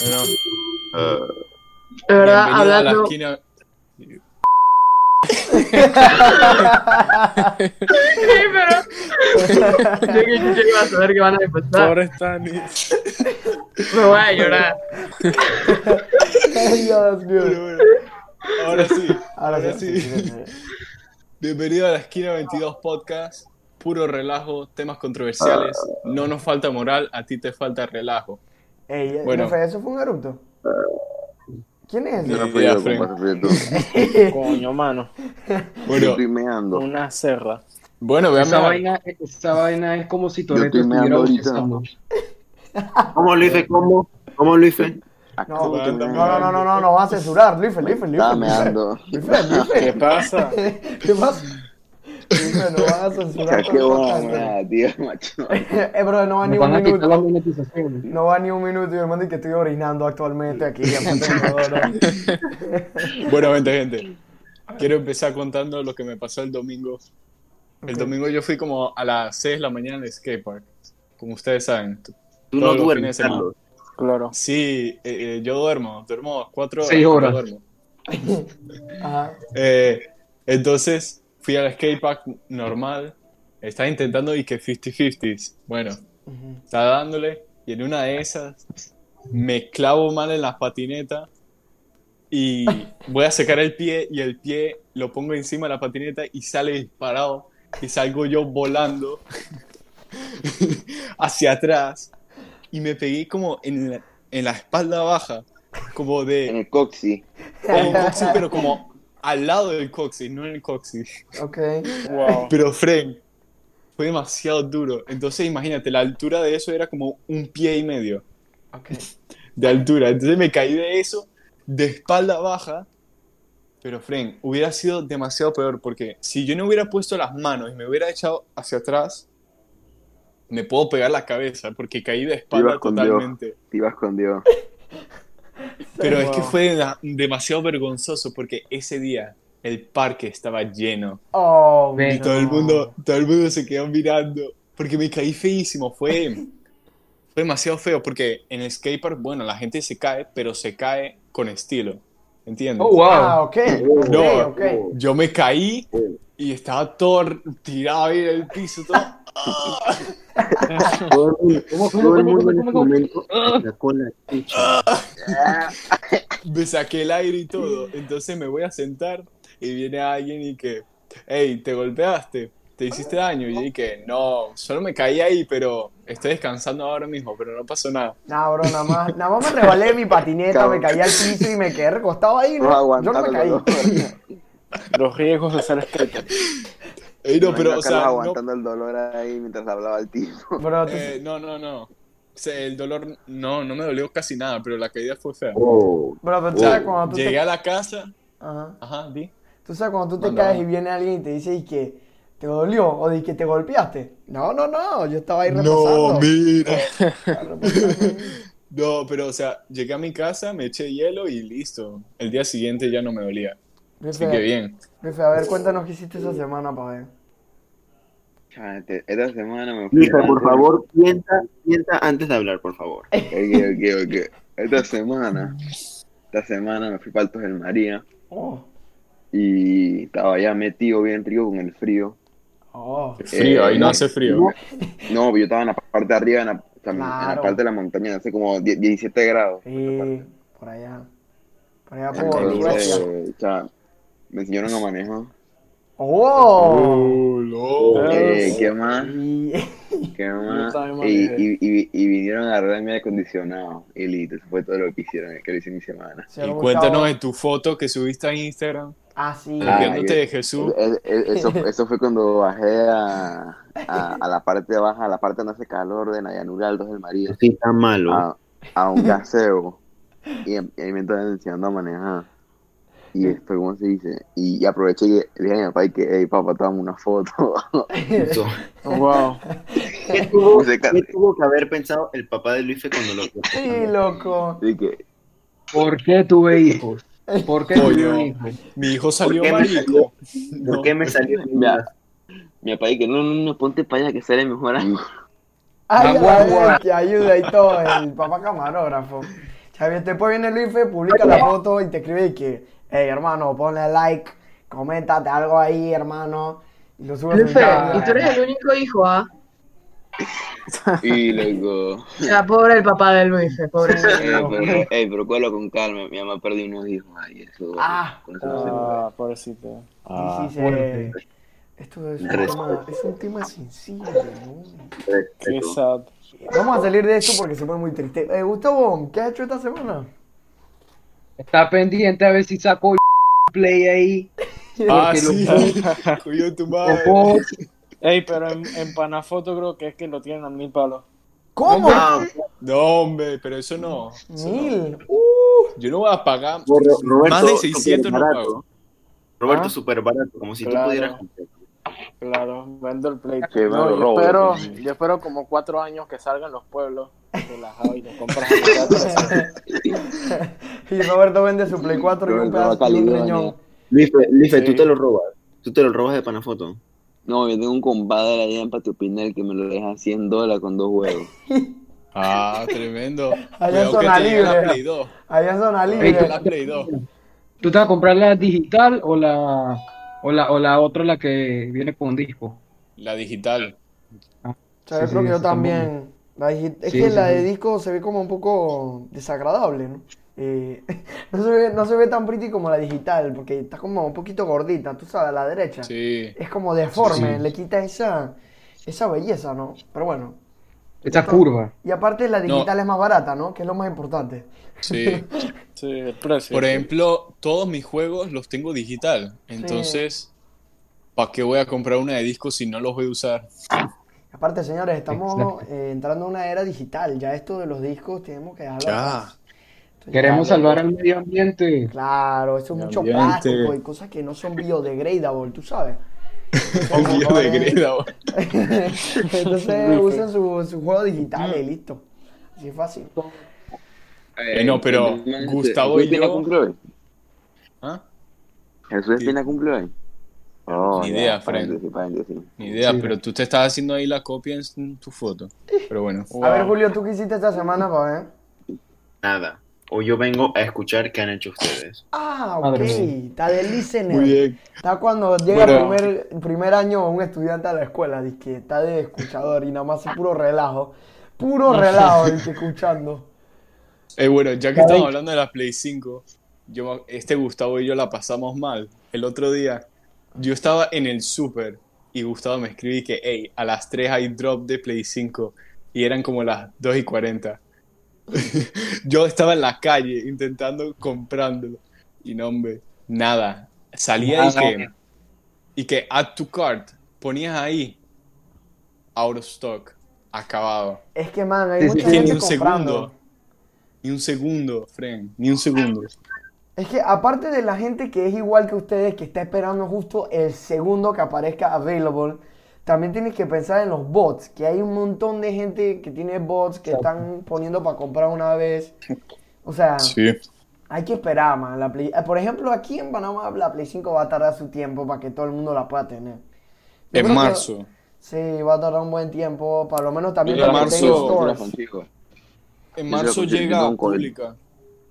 Bueno, De verdad, bienvenido a la hablando. Sí, pero. Yo que yo iba a saber que van a empezar. Pobre Stanis. Me voy a llorar. Ay, Dios mío. Bueno, bueno. Ahora sí. Ahora Ahora sí. sí. Bienvenido a la esquina 22 podcast. Puro relajo, temas controversiales. No nos falta moral, a ti te falta relajo. Ey, Bueno. Nefe, ¿eso fue un eructo? ¿Quién es Yo ese? no fui yo, compadre, tú. Coño, mano. Bueno, Estoy meando. Una serra. bueno, Esa veamos. vaina, esa vaina es como si Yo Toreto estoy estuviera meando ahorita. bostezando. ¿Cómo lo hice? ¿Cómo? ¿Cómo lo hice? No, no, no, no, no, no, no vas a censurar. Life, Life, Life. Estaba meando. ¿Qué pasa? ¿Qué pasa? Life, no vas a censurar. qué buena tío, macho. Eh, bro, no va ni un van minuto. No va ni un minuto y me mandan que estoy orinando actualmente aquí. Bueno, gente, gente. Quiero empezar contando lo que me pasó el domingo. El domingo yo fui como a las 6 de la mañana al skatepark. Como ustedes saben. Tú no duermes. Carlos. Claro. Sí, eh, eh, yo duermo. Duermo cuatro horas. Seis pero horas. duermo. Ajá. Eh, entonces fui al skatepark normal. Estaba intentando y que 50-50s. Bueno, Ujú. estaba dándole y en una de esas me clavo mal en la patineta y voy a sacar el pie y el pie lo pongo encima de la patineta y sale disparado y salgo yo volando hacia atrás y me pegué como en la, en la espalda baja, como En de el coxi. en el coxis, pero como al lado del coxis, no en el coxis. Ok. Wow. Pero Fren, fue demasiado duro. Entonces imagínate, la altura de eso era como un pie y medio Ok. de altura. Entonces me caí de eso, de espalda baja. Pero Fren, hubiera sido demasiado peor porque si yo no hubiera puesto las manos y me hubiera echado hacia atrás, me puedo pegar la cabeza porque caí de espalda totalmente. Te ibas con Dios. Pero es que fue demasiado vergonzoso porque ese día el parque estaba lleno. Oh, Y todo el mundo, todo el mundo se quedó mirando. Porque me caí feísimo. Fue, fue demasiado feo. Porque en el skatepark, bueno, la gente se cae, pero se cae con estilo. ¿Entiendes? Oh, wow. Ah, ok. Ok, No. ok. Yo me caí y estaba todo tirado ahí en el piso. Todo. Todo el mundo, ¿Cómo, cómo, todo el cómo, mundo en cómo, ese cómo? momento sacó la chicha. Me saqué el aire y todo. Entonces me voy a sentar y viene alguien y que, hey, ¿te golpeaste? ¿Te hiciste daño? Y yo dije, no, solo me caí ahí, pero estoy descansando ahora mismo, pero no pasó nada. Nah, bro, nada más, nada más me rebalé de mi patineta, Cabrón. me caí al piso y me quedé recostado ahí, No ¿no? Yo no me caí. Los riesgos de ser skater. Ey, no, pero, o sea, no, aguantando el dolor ahí mientras hablaba el tipo. Bro, tú- eh, no, no, no. O sea, el dolor, no, no me dolió casi nada, pero la caída fue fea. Oh, bro, pero tú sabes cuando tú Llegué te... a la casa, Ajá. ajá, di. Tú sabes cuando tú te Manda, caes y viene alguien y te dice y que te dolió o de que te golpeaste. No, no, no, yo estaba ahí No, reposando. mira. No, pero, o sea, llegué a mi casa, me eché hielo y listo. El día siguiente ya no me dolía. Así que Rife, bien. Rife, a ver, cuéntanos qué hiciste esa semana, pa' ver. Chate, Esta semana me fui. Luisa, por antes- favor, piensa, piensa antes de hablar, por favor. Ok, ok, ok. Esta semana, esta semana me fui para Altos del María Oh, y estaba ya metido bien frío con el frío. oh. Qué frío, ahí no Eh, hace frío. No, yo estaba en la parte de arriba, en la, o sea, en la Claro. parte de la montaña, hace como 10 17 grados. Sí, por allá. Por allá por Entonces, me enseñaron a manejar. Oh. Oh, no. Eh, ¿Qué más? Y- ¿Qué más? Y, y, y, y vinieron a agarrar mi aire acondicionado. Y listo, eso fue todo lo que hicieron, que lo hice mi semana. se Y cuéntanos de tu foto que subiste a Instagram, Ah, sí. Ah, yo- de Jesús. Es- es- Eso, eso fue cuando bajé a, a, a la parte baja, a la parte donde hace calor de Nayanura Altos del María, Así tan malo. a, a un gaseo. Y, y ahí me estaban enseñando a manejar. Y esto, ¿cómo se dice? Y, y aproveché y le dije a mi papá y que, hey, papá, toma una foto. Eso. Wow. ¿Qué tuvo, qué tuvo que haber pensado el papá de Luis cuando lo Sí, loco. Que, ¿Por qué tuve hijos? ¿Por qué tuve? Mi hijo salió me marico. ¿Por No. qué me salió? Mi papá y que, no, no, no, ponte para allá que sale mejor amigo. Ay, guau, guau. ay, que ayuda y todo, el papá camarógrafo. Chavi, después viene Luis Fe, publica la foto y te escribe y que, hey hermano, ponle like, coméntate algo ahí, hermano. Y lo subes a y tú eres el único hijo, ¿ah? Y loco. O sea, pobre el papá de Luife, pobre. Eh, pero, ey, pero cuelo con calma. Mi mamá perdió unos hijos. Ay, eso. Ah. con eso no se puede. Ah, pobrecito. Sí, sí, sí. Esto es un, tema, es un tema sensible, ¿no? Qué sad. Vamos a salir de esto porque se pone muy triste. Eh, Gustavo, ¿qué has hecho esta semana? Está pendiente a ver si saco el play ahí. Ah, sí. Cuyo tu madre. Ey, pero en, en Panafoto creo que es que lo tienen a mil palos. ¿Cómo? No, hombre, pero eso no. eso no. Mil. Uh, Yo no voy a pagar. Ro- Roberto, Más de 600 no pago. Roberto, Ah. súper barato, como si Claro. tú pudieras comprar. Claro, vendo el play. Que No, yo, robo, espero, yo yo espero como cuatro años que salgan los pueblos relajado y lo compras de y Roberto vende su Play 4 y un pedazo y un riñón. Luis, Sí. tú te lo robas. Tú te lo robas de Panafoto. No, yo tengo un compadre allá en Patio Pinel que me lo deja 100 dólares con dos huevos. Ah, tremendo. Allá en zona libre. Play 2. Allá en zona Te libre. llega la Play 2. ¿Tú te vas a comprar la digital o la, o la, o la otra, la que viene con disco? La digital. O sea, yo creo sí, que yo también. La digi- es Sí, que sí, la de disco se ve como un poco desagradable, ¿no? Eh, no, se ve, no se ve tan pretty como la digital, porque está como un poquito gordita, tú sabes, a la derecha. Sí. Es como deforme, Sí. le quita esa, esa belleza, ¿no? Pero bueno. Esa curva. Y aparte la No. digital es más barata, ¿no? Que es lo más importante. Sí. Sí, el precio. Por ejemplo, todos mis juegos los tengo digital. Entonces, ¿para qué voy a comprar una de disco si no los voy a usar? Aparte, señores, estamos eh, entrando en una era digital. Ya esto de los discos tenemos que dejarlo Ya. ya- Queremos salvar al medio ambiente. Claro, eso es El mucho ambiente. plástico y cosas que no son biodegradable, tú sabes. Entonces usen su, su juego digital y listo. Así es fácil. Eh, no, pero Gustavo y ¿Jesús Espina yo- cumple hoy? ¿Ah? ¿Jesús Espina cumple hoy? Oh, Ni ya, idea, Fred. paréntesis, paréntesis. Ni idea, Sí. pero tú te estás haciendo ahí la copia en tu foto. Pero bueno. A ver, Julio, ¿tú qué hiciste esta semana para ver? Nada. O yo vengo a escuchar qué han hecho ustedes. Ah, ok. Está de listener. Muy bien. Está cuando llega Bueno. el primer, primer año un estudiante a la escuela, dice que está de escuchador y nada más es puro relajo. Puro relajo, dice, escuchando. Eh, bueno, ya que estamos hablando de la Play 5, yo, este Gustavo y yo la pasamos mal. El otro día, yo estaba en el súper y Gustavo me escribí que, hey, a las 3 hay drop de Play 5 y eran como las 2 y 40. yo estaba en la calle intentando comprándolo y no, hombre, nada. Salía y Nada. que, y que add to cart, ponías ahí, out of stock, acabado. Es que, man, hay Sí, mucha sí, Es que ni gente un comprando. segundo. Ni un segundo, Fren. Ni un segundo. Es que aparte de la gente que es igual que ustedes, que está esperando justo el segundo que aparezca available, también tienes que pensar en los bots, que hay un montón de gente que tiene bots que están poniendo para comprar una vez. O sea, Sí. hay que esperar, man. La Play- eh, Por ejemplo, aquí en Panamá la Play 5 va a tardar su tiempo para que todo el mundo la pueda tener. Yo En que- marzo. Sí, va a tardar un buen tiempo, para lo menos también En para que marzo- tenga se la stores. En marzo llega a pública.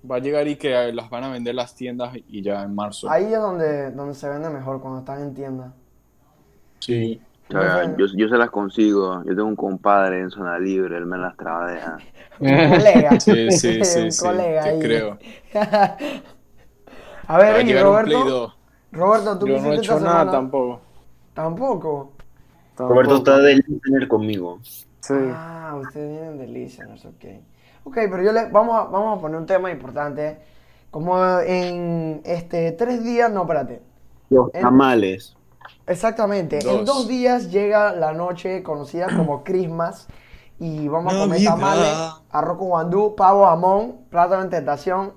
Va a llegar y que las van a vender las tiendas y ya en marzo. Ahí es donde, donde se vende mejor, cuando están en tienda. Sí. O sea, yo, yo se las consigo. Yo tengo un compadre en zona libre, él me las trabaja. Un colega. Sí, sí, sí, un sí. colega Te ahí. creo. A ver, y Roberto, 2. Roberto, ¿tú Yo no he hecho nada semana? tampoco. Tampoco. Roberto está de listener conmigo. Sí. Ah, ustedes vienen de listeners, ok. Ok, pero yo le, vamos, a, vamos a poner un tema importante. Como en este tres días, no, espérate. Los En- tamales. Exactamente. En Dos. dos días llega la noche conocida como Christmas y vamos a comer tamales, arroz con guandú, pavo, jamón, plátano en tentación,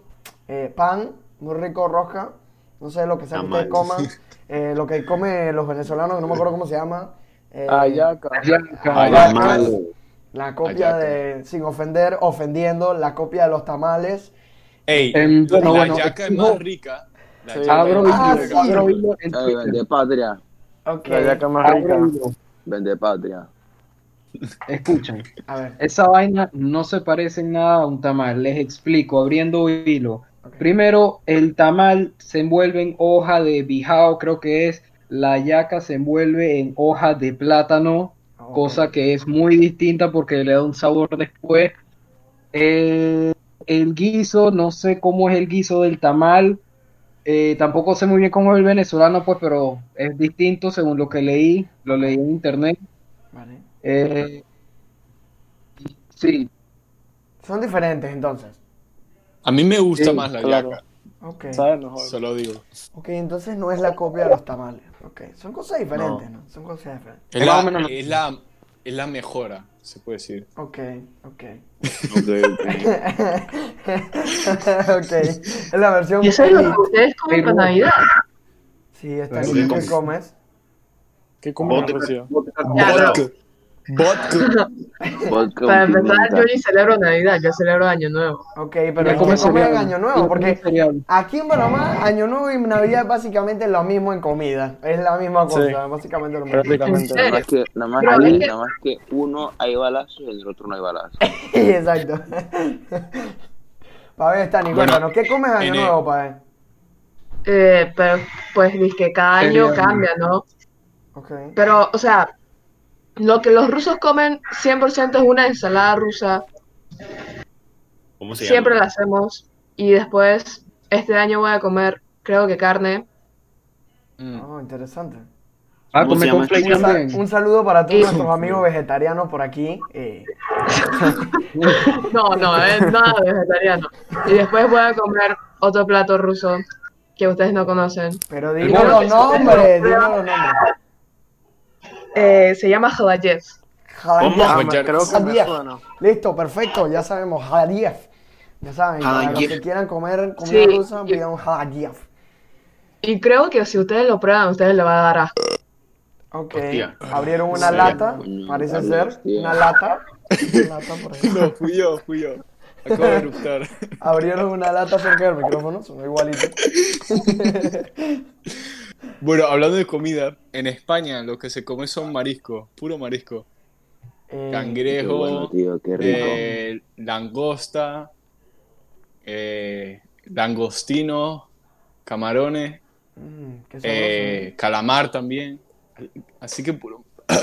eh, pan, muy rico, roja, no sé lo que sea que ustedes Tamales. coman, eh, lo que comen los venezolanos, que no me acuerdo cómo se llama. eh, Ayaca. Ayaca. Tamales. La copia Ayaca. de, sin ofender, ofendiendo, la copia de los tamales. Ey, Em, bueno, la bueno, yaca es no. más rica. La Sí. Abro Ah, hilo, sí. rica. abro hilo en Ay, Twitter. vende patria. Ok. La yaca más rica. Vende patria. Escuchen, A ver. esa vaina no se parece en nada a un tamal. Les explico, abriendo hilo. Primero, el tamal se envuelve en hoja de bijao, creo que es. La yaca se envuelve en hoja de plátano, Cosa que es muy distinta porque le da un sabor después. Eh, el guiso, no sé cómo es el guiso del tamal. Eh, tampoco sé muy bien cómo es el venezolano, pues, pero es distinto según lo que leí. Lo leí en internet. Vale. Eh, sí, Son diferentes entonces. A mí me gusta Sí, más la claro. yaca, Ok. ¿Sabes mejor? solo digo. Ok, entonces no es la copia de los tamales. Ok. Son cosas diferentes, ¿no? Son cosas diferentes. Es la, menos- es la, es la mejora, se puede decir. Ok, ok. Ok. Es la versión. Y eso es lo que ustedes comen para Navidad. Sí, está bien. ¿Qué comes? ¿Qué comes. Rocío? Pero- Vodka. Vodka. Para empezar, yo ni celebro Navidad, yo celebro Año Nuevo. Ok, pero Ya ¿qué come comen cereal. en Año Nuevo? Porque aquí en Panamá, Año Nuevo y Navidad es básicamente lo mismo en comida. Es la misma cosa, Sí. básicamente lo mismo. Prácticamente. ¿En Nada más que, nada más que- es que- nada más que uno hay balazos y el otro no hay balazos. Exacto. Pa' ver, Stani, Bueno, cuéntanos, ¿qué comes Año el- Nuevo, pa' ver? Eh, pero pues dice que cada año cambia, ¿no? Ok. Pero, o sea, lo que los rusos comen 100% es una ensalada rusa. ¿Cómo se Siempre llama? la hacemos. Y después, este año voy a comer, creo que carne. Mm. Oh, interesante. Ah, ¿Cómo come se llama con flake Un, también. un saludo para todos nuestros amigos vegetarianos por aquí. eh, No, no, es nada vegetariano. Y después voy a comer otro plato ruso que ustedes no conocen. pero bol. los nombres, los nombres. Eh, se llama Jadiev. suena. Listo, perfecto, ya sabemos, Jadiev. Ya saben, para los que quieran comer comida Sí. rusa, pidan Jadiev. Y creo que si ustedes lo prueban, ustedes les va a dar asco. Ok, Hostia. abrieron una Sí. lata, Coño, parece ser, tío. una lata. Una lata por ahí. No, fui yo, fui yo. Acabo de eruptar. Abrieron una lata cerca del micrófono, son igualitos. Bueno, hablando de comida, en España lo que se come son mariscos, puro marisco. Eh, Cangrejo, bueno, tío, eh, langosta, eh, langostino, camarones, mm, qué calamar también. Así que puro.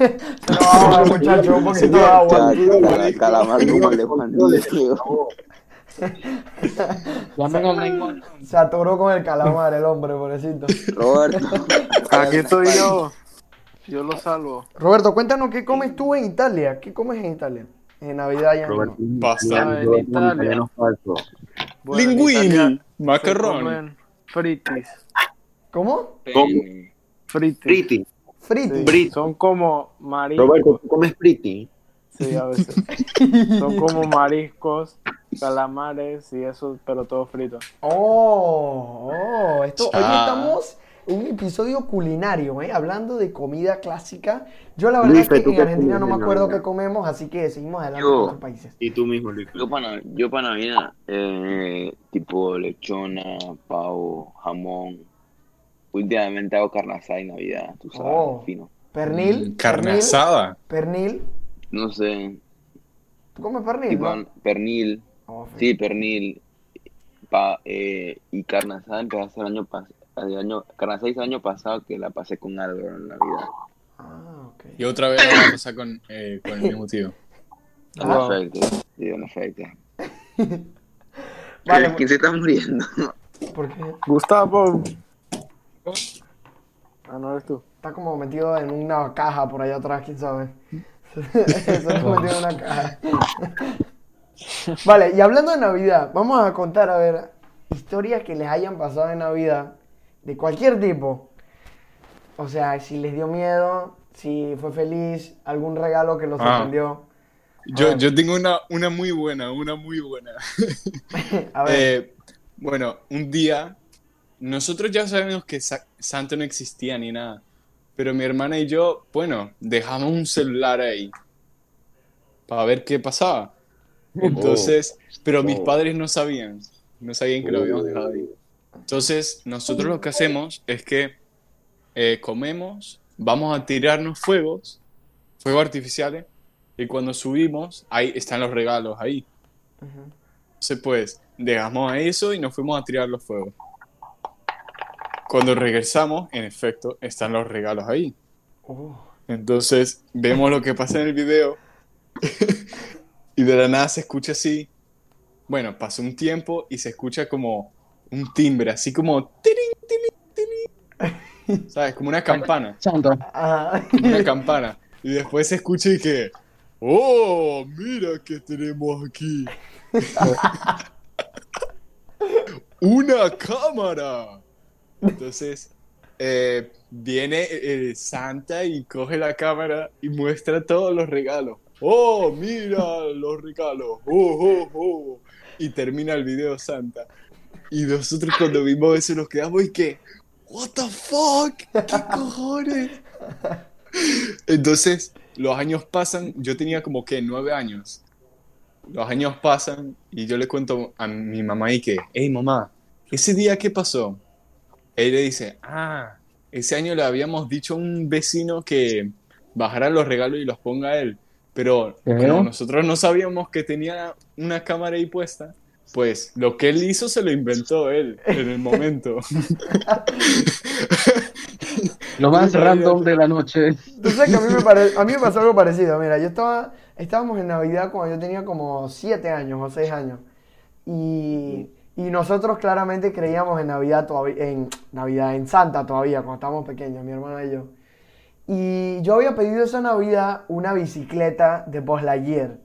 No, muchacho, un poquito de agua. Cala- cala- Calamar como el 911. Se atoró con el calamar el hombre, pobrecito. Roberto. Aquí estoy yo. Yo lo salvo. Roberto, cuéntanos qué comes tú en Italia. ¿Qué comes en Italia? En Navidad y Año Nuevo. Pasta. Ah, en Italia. Bueno, en Linguini, se comen Fritis. ¿Cómo? Pene. Fritis. Pretty. Friti. Sí, Fritis. Son como mariscos. Roberto, ¿tú comes pretty? Sí, a veces. Son como mariscos, calamares y eso, pero todo frito. Oh, oh, esto, hoy Cha. estamos en un episodio culinario, ¿eh? Hablando de comida clásica. Yo la verdad Luis, es que ¿tú en Argentina no me acuerdo qué comemos, así que seguimos adelante Yo. con otros países. Y tú mismo, Luis. Yo para, yo para Navidad, eh, tipo lechona, pavo, jamón. Últimamente hago carne asada en Navidad, tú sabes, Oh. fino. Pernil. Mm, Carne pernil, asada. Pernil. No sé, ¿Tú comes pernil? tipo no? pernil, sí, pernil, pa, eh, y carne asada empecé a hacer el año pasado, año, carne asada hice el año pasado que la pasé con Álvaro en Navidad. Ah, ok. Y otra vez vamos a pasar con, eh, con el mismo tío. En Ah. efecto, sí, en efecto. Vale, ¿Quién se está muriendo? ¿por qué? Gustavo. Ah, no eres tú. Está como metido en una caja por allá atrás, quién sabe. Se está metido en una caja. Vale, y hablando de Navidad, vamos a contar, a ver, historias que les hayan pasado en Navidad, de cualquier tipo. O sea, si les dio miedo, si fue feliz, algún regalo que los Ah. sorprendió. Yo, yo tengo una, una muy buena, una muy buena. A ver, Eh, bueno, un día, nosotros ya sabemos que Sa- Santa no existía ni nada, pero mi hermana y yo, bueno, dejamos un celular ahí para ver qué pasaba. Entonces, pero mis Oh. padres no sabían, no sabían que lo habíamos dejado ahí. Entonces, nosotros lo que hacemos es que eh, comemos, vamos a tirarnos fuegos fuegos artificiales y cuando subimos, ahí están los regalos ahí. Entonces, pues, dejamos eso y nos fuimos a tirar los fuegos. Cuando regresamos, en efecto, están los regalos ahí. Oh. Entonces, vemos lo que pasa en el video y de la nada se escucha así. Bueno, pasa un tiempo y se escucha como un timbre, así como... ¿Sabes? Como una campana. Santo. Ajá. Una campana. Y después se escucha y que... ¡Oh! Mira qué tenemos aquí. ¡Una cámara! Entonces, eh, viene eh, Santa y coge la cámara y muestra todos los regalos. ¡Oh, mira los regalos! ¡Oh, oh, oh! Y termina el video Santa. Y nosotros cuando vimos eso nos quedamos y que... ¿What the fuck? ¿Qué cojones? Entonces, los años pasan, yo tenía como que nueve años. Los años pasan y yo le cuento a mi mamá y que, hey mamá, ¿ese día qué pasó? Él le dice, ah, ese año le habíamos dicho a un vecino que bajara los regalos y los ponga a él. Pero como nosotros no sabíamos que tenía una cámara ahí puesta, pues lo que él hizo se lo inventó él en el momento. Lo más random de la noche. Tú sabes que a mí, me pare- a mí me pasó algo parecido. Mira, yo estaba, estábamos en Navidad cuando yo tenía como 7 años o 6 años. Y, y nosotros claramente creíamos en Navidad todavía, en Navidad, en Santa todavía, cuando estábamos pequeños, mi hermana y yo. Y yo había pedido esa Navidad una bicicleta de Buzz Lightyear.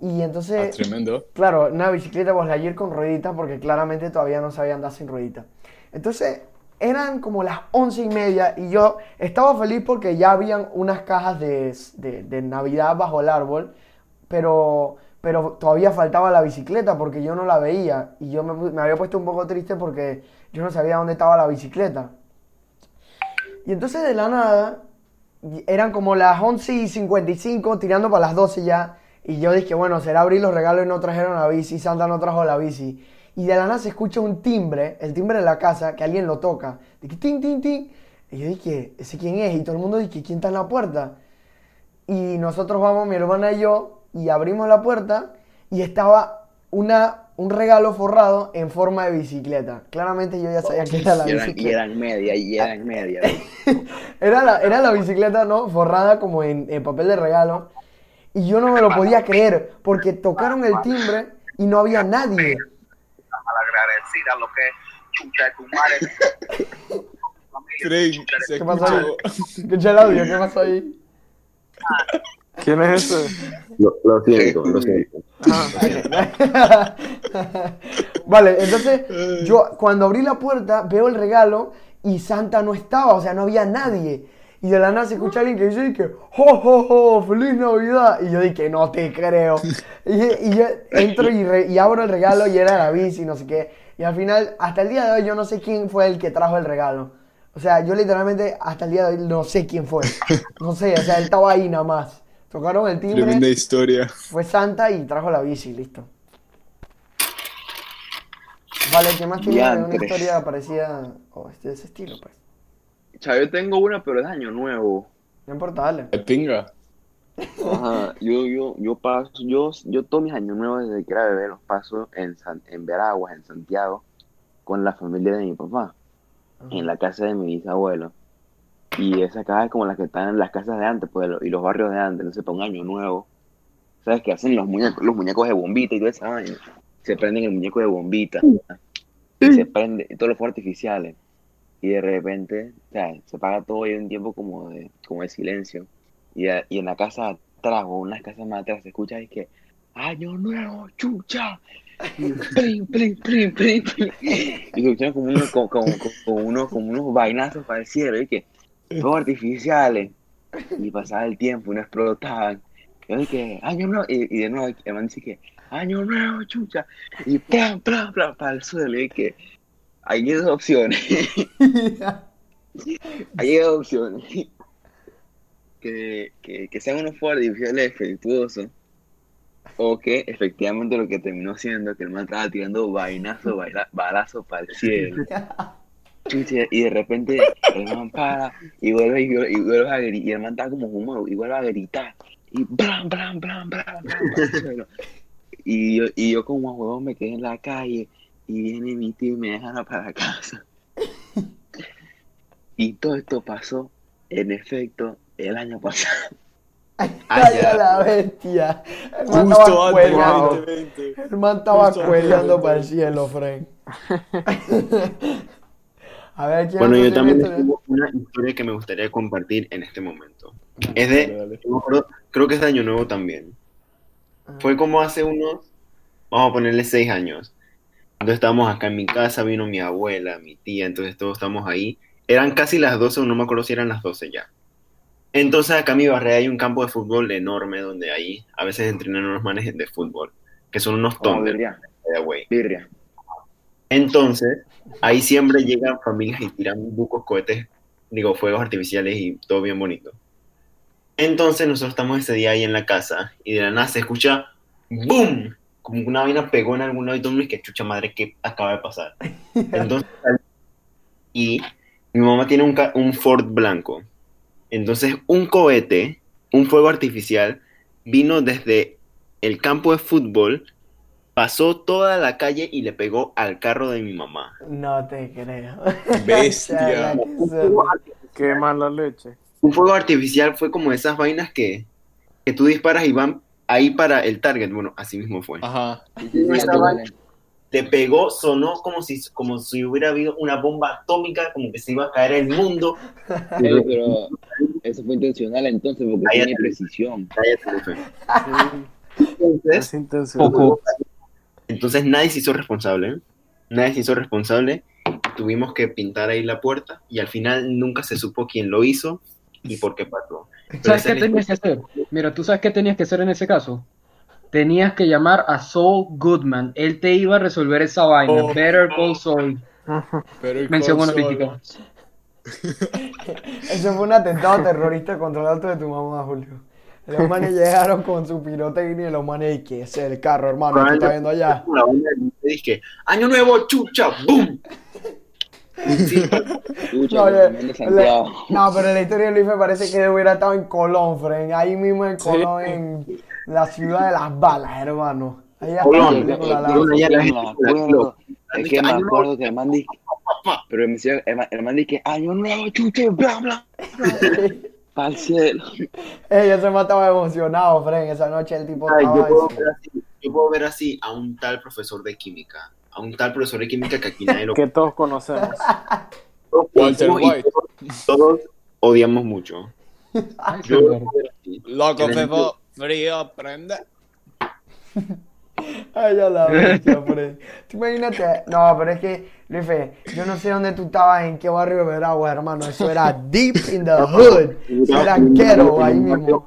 Y Ah, entonces, tremendo. Claro, una bicicleta Buzz Lightyear con rueditas porque claramente todavía no sabía andar sin rueditas. Entonces, eran como las once y media y yo estaba feliz porque ya habían unas cajas de, de- de Navidad bajo el árbol, pero, pero todavía faltaba la bicicleta porque yo no la veía y yo me, me había puesto un poco triste porque yo no sabía dónde estaba la bicicleta. Y entonces de la nada, eran como las 11 y 55, tirando para las 12 ya. Y yo dije, bueno, será abrir los regalos y no trajeron la bici, Santa no trajo la bici. Y de la nada se escucha un timbre, el timbre de la casa, que alguien lo toca. Dije, tin, tin, tin. Y yo dije, ¿ese quién es? Y todo el mundo dije, ¿quién está en la puerta? Y nosotros vamos, mi hermana y yo, y abrimos la puerta y estaba una, un regalo forrado en forma de bicicleta. Claramente yo ya sabía que era la eran, y bicicleta. eran media, y eran media. Era la, era la bicicleta, ¿no? Forrada como en, en papel de regalo. Y yo no me lo podía creer, porque tocaron el timbre y no había nadie. malagradecida, lo que chucha de tu madre. ¿Qué pasó? audio, ¿qué pasó ahí? ¿Quién es ese? Lo, lo siento, lo siento. Vale, entonces yo cuando abrí la puerta veo el regalo y Santa no estaba, o sea, no había nadie. Y de la nada se escucha alguien que dice que, ¡Jo, jo, jo! ¡Feliz Navidad! Y yo dije, no te creo. Y, y yo entro y, re- y abro el regalo y era la bici, no sé qué. Y al final, hasta el día de hoy, yo no sé quién fue el que trajo el regalo. O sea, yo literalmente hasta el día de hoy no sé quién fue. No sé, o sea, él estaba ahí nada más. Tocaron el timbre. Tremenda historia. Fue Santa y trajo la bici, listo. Vale, ¿qué más tiene una historia parecida o este, de ese estilo, pues? Chao, yo tengo una, pero es año nuevo. No importa, dale. De pinga. Ajá, yo, yo, yo paso, yo, yo todos mis años nuevos desde que era bebé los paso en, San, en Veraguas, en Santiago, con la familia de mi papá, en la casa de mi bisabuelo. Y esa casa es como las que están en las casas de antes, pues, y los barrios de antes, entonces para un año nuevo, ¿sabes qué hacen los muñecos, los muñecos de bombita y toda esa vaina? Se prenden el muñeco de bombita, y se prende, y todos los fuegos artificiales, y de repente, se apaga todo y hay un tiempo como de, como de silencio. Y, a- y en la casa atrás, o unas casas más atrás, se escucha y que ¡Año nuevo, chucha! Plim, plim, plim. Y se escuchan como unos, como, como, como unos, como unos vainazos para el cielo, y que fuegos artificiales. Y pasaba el tiempo no explotaban. Y yo dije, año nuevo, y, y de nuevo el man dice que, año nuevo, chucha. Y plan, plan, plan, para el suelo. Y que hay dos opciones. Hay dos opciones. Que, que, que sean unos fuegos artificiales efectuosos. O que efectivamente lo que terminó siendo que el man estaba tirando vainazo, balazo para el cielo. Y de repente el man para y vuelve y, vuelve- y vuelve a gritar. Y el man está como fumado y vuelve a gritar. Y blan, blan, blan, blan. Y yo, y yo como huevón me quedé en la calle y viene mi tío y me dejan para casa. Y todo esto pasó, en efecto, el año pasado. Ay, a la bestia. El man Justo estaba. 2020. El man estaba del para el cielo, Frank. A ver, ¿quién Bueno, yo también tengo una historia que me gustaría compartir en este momento. Es de, Dale, dale. acuerdo- creo que es de Año Nuevo también. Fue como hace unos, vamos a ponerle seis años. Entonces estábamos acá en mi casa, vino mi abuela, mi tía, entonces todos estamos ahí. Eran casi las 12, o no me acuerdo si eran las 12 ya. Entonces acá en mi barrio hay un campo de fútbol enorme donde ahí a veces entrenan unos manes de fútbol, que son unos Como Thunder, birria, by the way. birria. Entonces, ahí siempre llegan familias y tiran bucos, cohetes, digo, fuegos artificiales y todo bien bonito. Entonces, nosotros estamos ese día ahí en la casa y de la nada se escucha ¡boom! Como una vaina pegó en algún lado y todo el que chucha madre, ¿qué acaba de pasar? Entonces, y mi mamá tiene un, un Ford blanco. Entonces, un cohete, un fuego artificial, vino desde el campo de fútbol pasó toda la calle y le pegó al carro de mi mamá. No te creo. Bestia. Qué mala leche. Un fuego artificial fue como esas vainas que, que tú disparas y van ahí para el target. Bueno, así mismo fue. Ajá. Le pegó, sonó como si, como si hubiera habido una bomba atómica, como que se iba a caer el mundo. Pero eso fue intencional entonces porque Cállate. tiene precisión. Cállate, Entonces, es intencional. Poco. Entonces nadie se hizo responsable. ¿eh? Nadie se hizo responsable. Tuvimos que pintar ahí la puerta y al final nunca se supo quién lo hizo y por qué pasó. Pero ¿Sabes qué tenías que hacer? Mira, ¿tú sabes qué tenías que hacer en ese caso? Tenías que llamar a Saul Goodman. Él te iba a resolver esa vaina. Oh. Better Call Saul. Pero Mención honorífica. Ese fue un atentado terrorista contra el auto de tu mamá, Julio. Los manes llegaron con su pirotecnia y los manes, ¿y qué es el carro, hermano? ¿Qué está viendo allá? La vaina de- dije, año nuevo, chucha, boom. Sí, Escucha, No, le- no, pero la historia de Luis me parece que hubiera estado en Colón, Fren. Ahí mismo en Colón, en la ciudad de las balas, hermano. Ahí Colón, la película la- es que me acuerdo que el man dice, pero me decía, el man, dice, año nuevo, chuche, bla, bla, pa'l cielo. Ey, ese man estaba emocionado, Fren. Esa noche el tipo Ay, yo, estaba puedo en ver así, yo puedo ver así a un tal profesor de química, a un tal profesor de química que aquí nadie lo Que todos conocemos. todos Walter White. Todos, todos odiamos mucho. Ay, Yo señor. lo puedo ver así. Loco, Pepo, frío, prende. Ay, ya la bestia. Tú imagínate. No, pero es que, Luife, yo no sé dónde tú estabas, en qué barrio de Veragua, hermano. Eso era deep in the hood. Eso era barrio- ahí en un mismo. barrio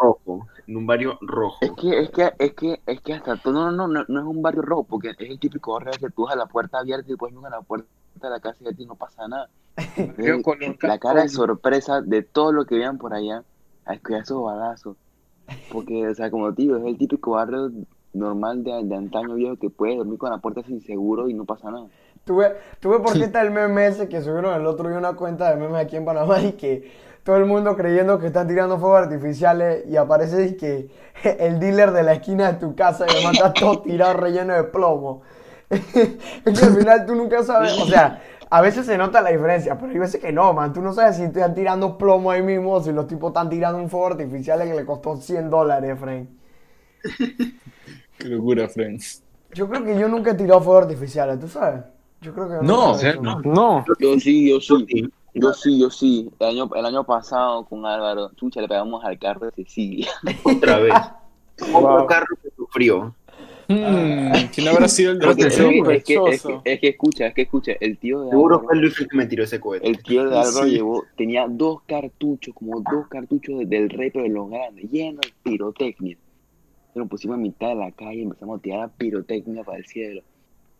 rojo, en un barrio rojo. Es que, es que, es que, es que hasta todo, no, no, no, no es un barrio rojo, porque es el típico barrio que tú dejas la puerta abierta y después nunca la puerta de la casa y a ti no pasa nada. Yo con un la cara de sorpresa de todo lo que vean por allá, a escuchar esos balazos. Porque, o sea, como te digo, es el típico barrio normal de, de antaño viejo que puedes dormir con la puerta sin seguro y no pasa nada. Tuve, tuve por qué está el meme ese que subieron el otro día una cuenta de memes aquí en Panamá y que todo el mundo creyendo que están tirando fuegos artificiales y aparece y que el dealer de la esquina de tu casa y además está todo tirado relleno de plomo. es que al final tú nunca sabes, o sea, a veces se nota la diferencia, pero hay veces que no, man, tú no sabes si están tirando plomo ahí mismo o si los tipos están tirando un fuego artificial que le costó 100 dólares, Frank. Qué locura, friend. Yo creo que yo nunca he tirado fuegos artificiales, ¿tú sabes? Yo creo que No, nunca lo he hecho. No. Yo sí, yo sí. Yo sí, yo sí. El año, el año pasado con Álvaro, chucha, le pegamos al carro de Cecilia. Otra vez. Otro Wow. carro que sufrió. Hmm, ¿Quién habrá sido el de que, es, que, es, que, es que escucha, es que escucha, el tío de Seguro Álvaro, fue Luis el que me tiró ese cohete. el tío de Álvaro Sí. llevó, tenía dos cartuchos, como dos cartuchos de- del rey, pero de los grandes, llenos de pirotecnia. Nos pusimos en mitad de la calle empezamos a tirar pirotecnia para el cielo.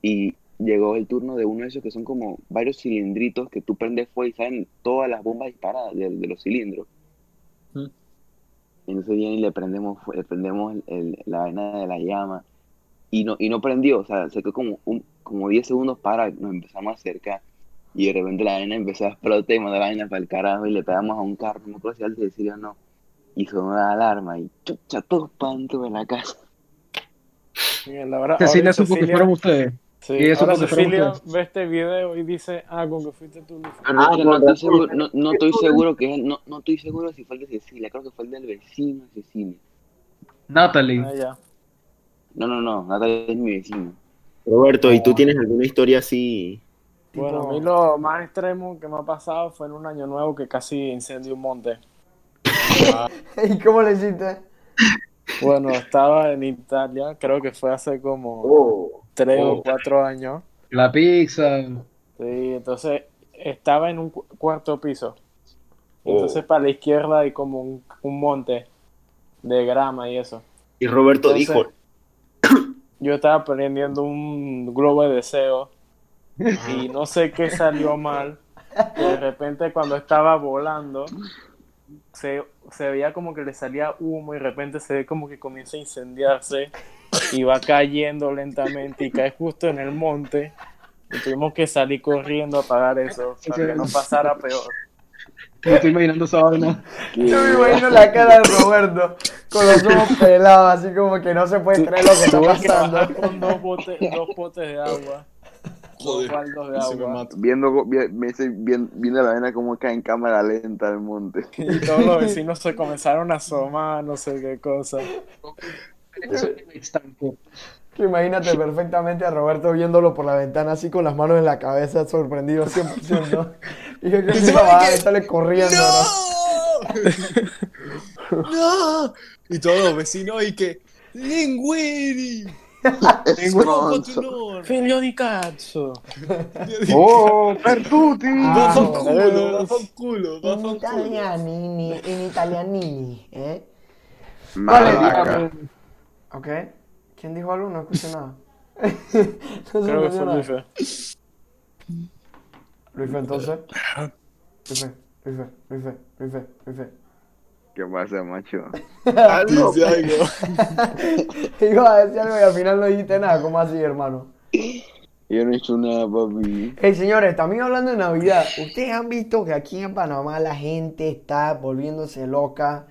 Y llegó el turno de uno de esos que son como varios cilindritos que tú prendes fuego y salen todas las bombas disparadas de, de los cilindros. Mm. Y entonces viene y le prendemos, le prendemos el- el- la vaina de la llama y no, y no prendió, o sea, se quedó como, un, como 10 segundos para, nos empezamos a acercar Y de repente la vaina empezó a explotar y mandó la vaina para el carajo y le pegamos a un carro, no me acuerdo si antes de no. Y sonó la alarma y chucha, todos para dentro de la casa. Miguel, ahora, Cecilia supo que Cecilia- fueron ustedes. Sí, Y eso ahora porque fueron Cecilia ustedes. ve este video y dice, ah, con que fuiste tú. Ah, que no estoy seguro, no, no estoy seguro que no, no estoy seguro si fue el de Cecilia, creo que fue el del vecino de Cecilia. Natalie. Ah, ya. No, no, no, Natalia es mi vecino. Roberto, ¿y tú tienes alguna historia así? Bueno, a mí lo más extremo que me ha pasado fue en un año nuevo que casi incendió un monte. ¿Y cómo le hiciste? Bueno, estaba en Italia, creo que fue hace como Oh, tres Oh. o cuatro años. La pizza. Sí, entonces estaba en un cu- cuarto piso. Oh. Entonces para la izquierda hay como un, un monte de grama y eso. Y Roberto Entonces, dijo, Yo estaba prendiendo un globo de deseo y no sé qué salió mal. de repente cuando estaba volando se, se veía como que le salía humo y de repente se ve como que comienza a incendiarse y va cayendo lentamente y cae justo en el monte. Y tuvimos que salir corriendo a apagar eso para que no pasara peor. Me estoy imaginando esa vaina. Yo me imagino la cara de Roberto con los ojos pelados, así como que no se puede creer lo que está pasando. con dos botes, dos potes de agua, Joder, baldos de casi me agua. mato. Viendo, vi- me viendo la vaina como cae en cámara lenta al monte. Y todos los vecinos se comenzaron a asomar, no sé qué cosa. Que Imagínate perfectamente a Roberto viéndolo por la ventana así con las manos en la cabeza, sorprendido 100%. Y yo que Y se se va va a que- sale corriendo, ¿no? ¡No! ¡No! Y todos los vecinos y que ¡Linguini! Stronzo. Figlio di cazzo. ¡Oh, Pertuti! Vaffanculo, vaffanculo, In vaffanculo. italianini, in italianini, ¿eh? Malaca. Ok. ¿Quién dijo algo? No escuché nada. no se Creo que entendió fue nada. Luis Fe. Luis Fe, entonces. Luis Fe, Luis Fe, Luis Fe, Luis Fe, Luis Fe. ¿Qué pasa, macho? Dice algo. Iba a decir algo y al final no dijiste nada. ¿Cómo así, hermano? Yo no he hecho nada, papi. Hey, señores, también hablando de Navidad, ustedes han visto que aquí en Panamá la gente está volviéndose loca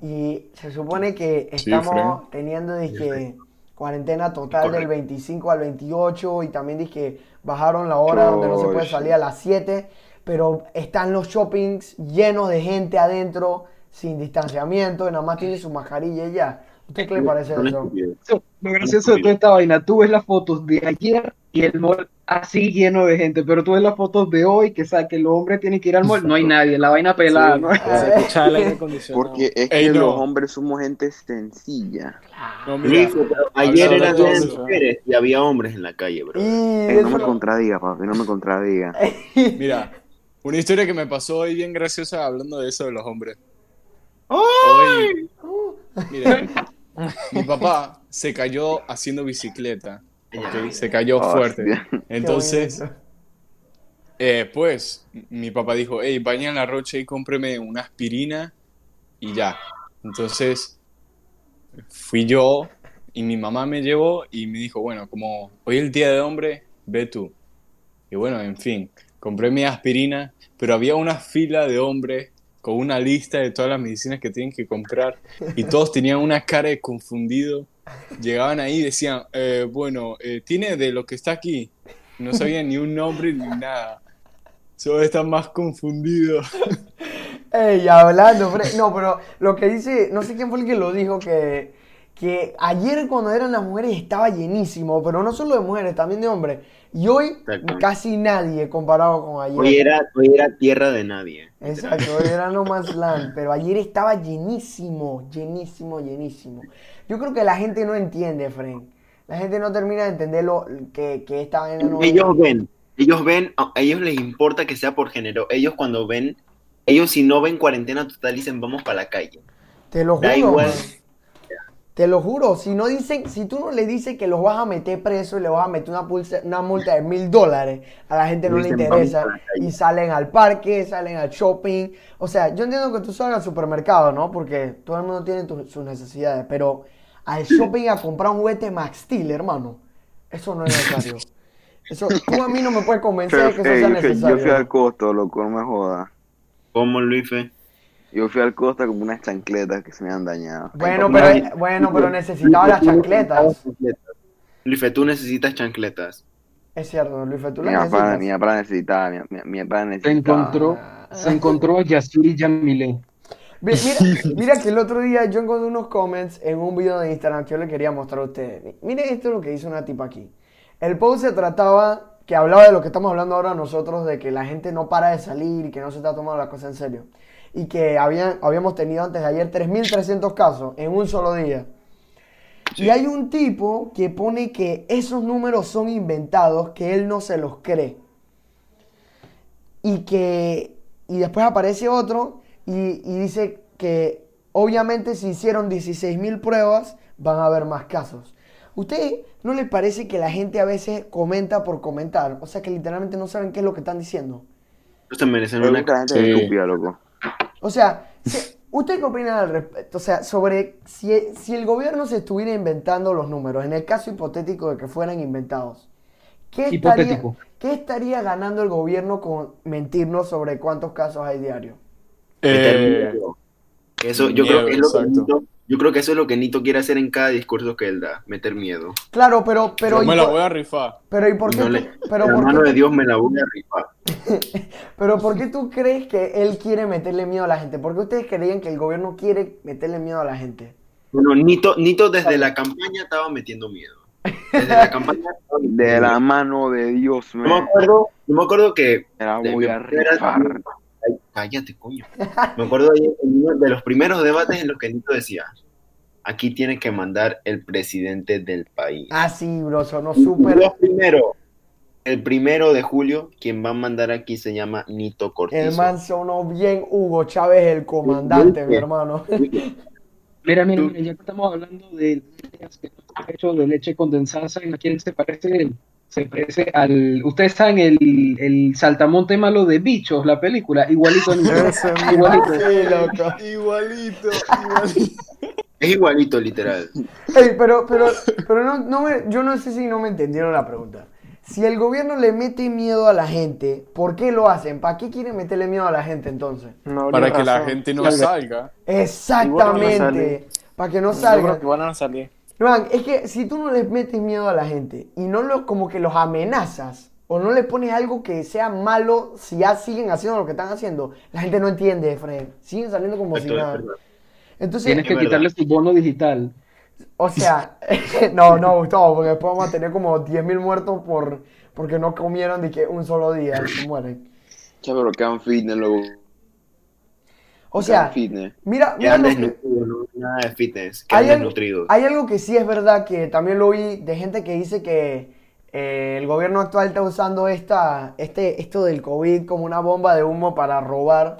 y se supone que Sí, estamos Fred. teniendo dizque, cuarentena total del 25 al 28 y también dizque, bajaron la hora donde no se puede salir a las 7, pero están los shoppings llenos de gente adentro sin distanciamiento y nada más tiene su mascarilla y ya. ¿Usted qué le parece Son eso? estúpidos. Lo gracioso de toda esta vaina, tú ves las fotos de ayer y el mall así lleno de gente, pero tú ves las fotos de hoy que sabe que los hombres tienen que ir al mall, no hay nadie, la vaina pelada, ¿no? Se escuchaba el aire acondicionado. Porque es Ey, que no. los hombres somos gente sencilla. No, mira, ayer eran eso. mujeres y había hombres en la calle, bro. Y Ey, no me contradiga, papi, no me contradiga. mira. Una historia que me pasó hoy bien graciosa hablando de eso de los hombres. Hoy, mira, mi papá se cayó haciendo bicicleta. Se cayó fuerte. Entonces, eh, pues, mi papá dijo, hey, vaya en la rocha y cómpreme una aspirina y ya. Entonces, fui yo y mi mamá me llevó y me dijo, bueno, como hoy es el día de hombre, ve tú. Y bueno, en fin, compré mi aspirina, pero había una fila de hombres con una lista de todas las medicinas que tienen que comprar y todos tenían una cara de confundido. Llegaban ahí y decían, eh, bueno, eh, tiene de lo que está aquí. No sabían ni un nombre ni nada. Solo están más confundidos. Ey, hablando, Fre- no, pero lo que dice, no sé quién fue el que lo dijo, que, que ayer cuando eran las mujeres estaba llenísimo, pero no solo de mujeres, también de hombres. Y hoy casi nadie comparado con ayer. Hoy era, hoy era tierra de nadie. Exacto, era No Man's Land, pero ayer estaba llenísimo, llenísimo, llenísimo. Yo creo que la gente no entiende, Frank. La gente no termina de entender lo que, que esta vaina no Ellos ven, ellos ven, a ellos les importa que sea por género. Ellos cuando ven, ellos si no ven cuarentena total dicen vamos para la calle. Te lo Da juro, igual. man. Te lo juro, si no dicen, si tú no le dices que los vas a meter preso y le vas a meter una, pulsa- una multa de mil dólares, a la gente no le interesa y salen al parque, salen al shopping. O sea, yo entiendo que tú salgas al supermercado, ¿no? Porque todo el mundo tiene tu- sus necesidades, pero al shopping a comprar un juguete Max Steel, hermano, eso no es necesario. Eso, tú a mí no me puedes convencer de que eso sea yo, fui, yo fui necesario. al costo, loco, no me jodas. ¿Cómo, Luife? Yo fui al costa con unas chancletas que se me han dañado. Bueno, pero, bueno, pero necesitaba las chancletas. Luife, tú necesitas chancletas. Es cierto, Luis, tú las papá, mi necesitas. papá necesitaba, mi, mi, mi papá Se necesitaba. encontró, se encontró a Yasiri Yamile. Mira, mira que el otro día yo encontré unos comments en un video de Instagram que yo le quería mostrar a ustedes. Miren esto es lo que hizo una tipa aquí. El post se trataba, que hablaba de lo que estamos hablando ahora nosotros, de que la gente no para de salir y que no se está tomando la cosa en serio. Y que habían, habíamos tenido antes de ayer 3.300 casos en un solo día. Y hay un tipo que pone que esos números son inventados, que él no se los cree. Y que y después aparece otro y, y dice que obviamente si hicieron 16.000 pruebas van a haber más casos. ¿Usted no le parece que la gente a veces comenta por comentar? O sea que literalmente no saben qué es lo que están diciendo. Ellos te merecen una gente Sí. es estúpida, loco. O sea, si- ¿usted qué opina al respecto? O sea, sobre si, si el gobierno se estuviera inventando los números, en el caso hipotético de que fueran inventados, ¿qué estaría, Hipotético. ¿qué estaría ganando el gobierno con mentirnos sobre cuántos casos hay diario? Eh. Eso, yo creo que es lo que yo creo que eso es lo que Nito quiere hacer en cada discurso que él da, meter miedo. Claro, pero, pero, yo ¿y me la voy a rifar. pero ¿y por qué? No tú- le- pero, la ¿por mano qué- de Dios me la voy a rifar. pero ¿por qué tú crees que él quiere meterle miedo a la gente? ¿Por qué ustedes creían que el gobierno quiere meterle miedo a la gente? Bueno, Nito, Nito desde la campaña estaba metiendo miedo. Desde la campaña De la mano de Dios, Yo me man. acuerdo, yo me acuerdo que Me la voy a rifar. Cállate, coño. Me acuerdo de, de los primeros debates en los que Nito decía, aquí tiene que mandar el presidente del país. Ah, sí, bro, sonó súper... los primeros, el primero de julio, quien va a mandar aquí se llama Nito Cortizo. El man sonó bien Hugo Chávez, el comandante, mi hermano. Mira, mira, mira, ya que estamos hablando de de leche condensada, ¿saben a quién se parece él? Se parece al. Ustedes saben el, el saltamonte malo de bichos, la película, igualito a. Igualito. Igualito, igualito. Es igualito, literal. Ey, pero, pero, pero no, no me- yo no sé si no me entendieron la pregunta. Si el gobierno le mete miedo a la gente, ¿por qué lo hacen? ¿Para qué quieren meterle miedo a la gente entonces? No Para que la gente no Salga. salga. Exactamente. Para que no Yo creo salgan. que van a salir. Man, es que si tú no les metes miedo a la gente y no lo, como que los amenazas o no les pones algo que sea malo si ya siguen haciendo lo que están haciendo, la gente no entiende, Fred. Siguen saliendo como si nada. Entonces, Tienes que Es verdad. quitarle su bono digital. o sea, no, no, Gustavo, porque después vamos a tener como 10.000 muertos por, porque no comieron de que un solo día se mueren. Che, pero quedan fitness, loco. O sea, fitness. mira, mira que- nada de fitness, hay, al- hay algo que sí es verdad que también lo vi de gente que dice que eh, el gobierno actual está usando esta, este, esto del COVID como una bomba de humo para robar.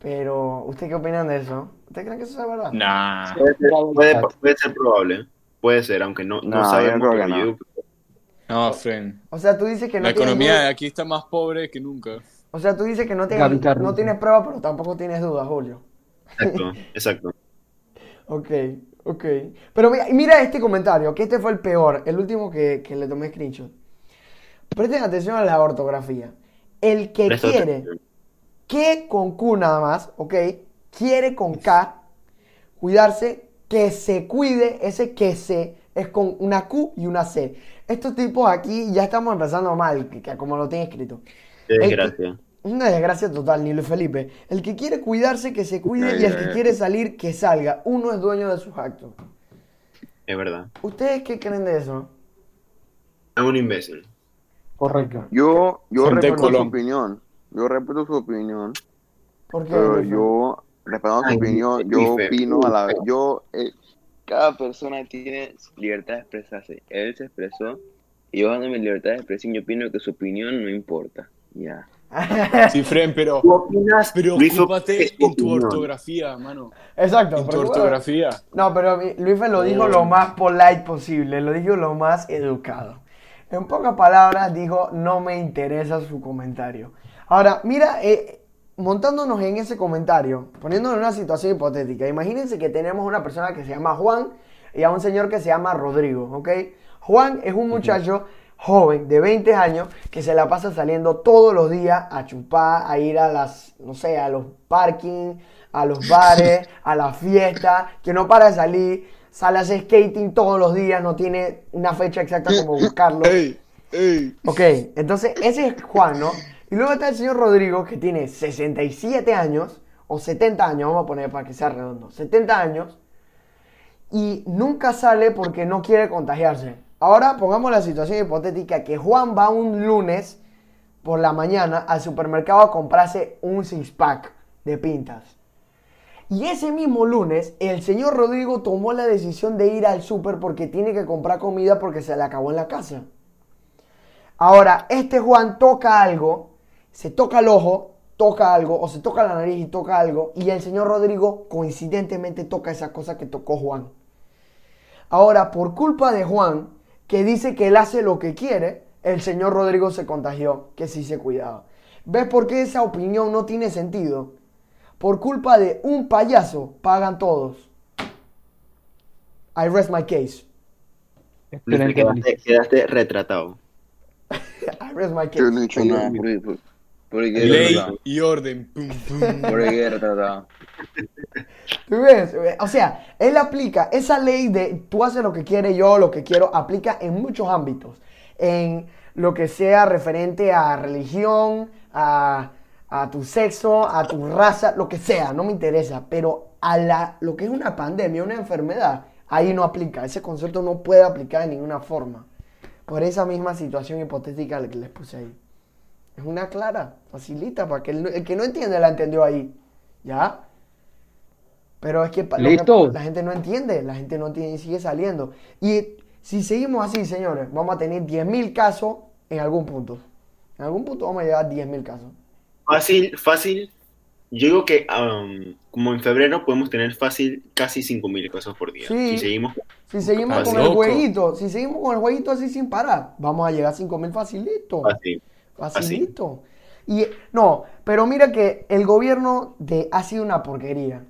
Pero, ¿ustedes qué opinan de eso? ¿Ustedes creen que eso es verdad? Nah. Puede ser, puede, puede ser probable, puede ser, aunque no, no, No, sabemos. creo que no. yo- No, friend. O sea, tú dices que no La economía de duda- aquí está más pobre que nunca. O sea, tú dices que no tienes, no tienes pruebas, pero tampoco tienes dudas, Julio. Exacto, exacto. Ok, ok. Pero mira, mira este comentario, que este fue el peor, el último que, que le tomé screenshot. Presten atención a la ortografía. El que Presta quiere, atención. que con Q nada más, ok, quiere con K, cuidarse, que se cuide, ese que se es con una Q y una C. Estos tipos aquí ya estamos empezando mal, que, que como lo tiene escrito. El. Es una desgracia total, ni Luis Felipe. El que quiere cuidarse, que se cuide, Ay, y el ay, que ay. quiere salir, que salga. Uno es dueño de sus actos. Es verdad. ¿Ustedes qué creen de eso? Es un imbécil. Correcto. Yo, yo Gente respeto su opinión. Yo respeto su opinión. Porque Pero yo, respetando su opinión, qué yo opino a la vez. Yo, eh, cada persona tiene libertad de expresarse. Él se expresó. Y yo dando mi libertad de expresión, yo opino que su opinión no importa. Ya. Sí, friend, pero ¿Tú opinas? Es tu en tu ortografía, mano. Exacto. En tu bueno, ortografía. No, pero Luis lo dijo lo más polite posible, lo dijo lo más educado. En pocas palabras dijo, no me interesa su comentario. Ahora, mira, eh, montándonos en ese comentario, poniéndonos en una situación hipotética, imagínense que tenemos una persona que se llama Juan y a un señor que se llama Rodrigo, ¿ok? Juan es un muchacho joven de 20 años que se la pasa saliendo todos los días a chupar, a ir a las, no sé, a los parking, a los bares, a la fiesta, que no para de salir, sale a hacer skating todos los días, no tiene una fecha exacta como buscarlo. Ey, ey. Ok, entonces ese es Juan, ¿no? Y luego está el señor Rodrigo, que tiene 67 años, o 70 años, vamos a poner para que sea redondo, 70 años, y nunca sale porque no quiere contagiarse. Ahora pongamos la situación hipotética que Juan va un lunes por la mañana al supermercado a comprarse un six pack de pintas. Y ese mismo lunes, el señor Rodrigo tomó la decisión de ir al super porque tiene que comprar comida porque se le acabó en la casa. Ahora, este Juan toca algo, se toca el ojo, toca algo, o se toca la nariz y toca algo, y el señor Rodrigo coincidentemente toca esa cosa que tocó Juan. Ahora, por culpa de Juan, que dice que él hace lo que quiere, el señor Rodrigo se contagió, que sí se cuidaba. ¿Ves por qué esa opinión no tiene sentido? Por culpa de un payaso, pagan todos. I rest my case. Luis, quedaste, quedaste retratado. I rest my case. Yo no he hecho nada por, Ley y orden. Pum, pum. Por el. O sea, él aplica esa ley de tú haces lo que quieres, yo lo que quiero, aplica en muchos ámbitos. En lo que sea referente a religión, a, a tu sexo, a tu raza, lo que sea, no me interesa. Pero a la, lo que es una pandemia, una enfermedad, ahí no aplica. Ese concepto no puede aplicar de ninguna forma. Por esa misma situación hipotética que les puse ahí. Es una clara, facilita, para que el, el que no entiende la entendió ahí. ¿Ya? Pero es que la gente no entiende, la gente no entiende y sigue saliendo. Y si seguimos así, señores, vamos a tener 10.000 casos en algún punto. En algún punto vamos a llegar a 10.000 casos. Fácil, fácil. Yo digo que um, como en febrero podemos tener fácil casi 5.000 casos por día. Sí. Si seguimos. Si seguimos con el jueguito, si seguimos con el jueguito así sin parar, vamos a llegar a 5.000 facilito. Fácil. Facilito. Y no, pero mira que el gobierno de ha sido una porquería.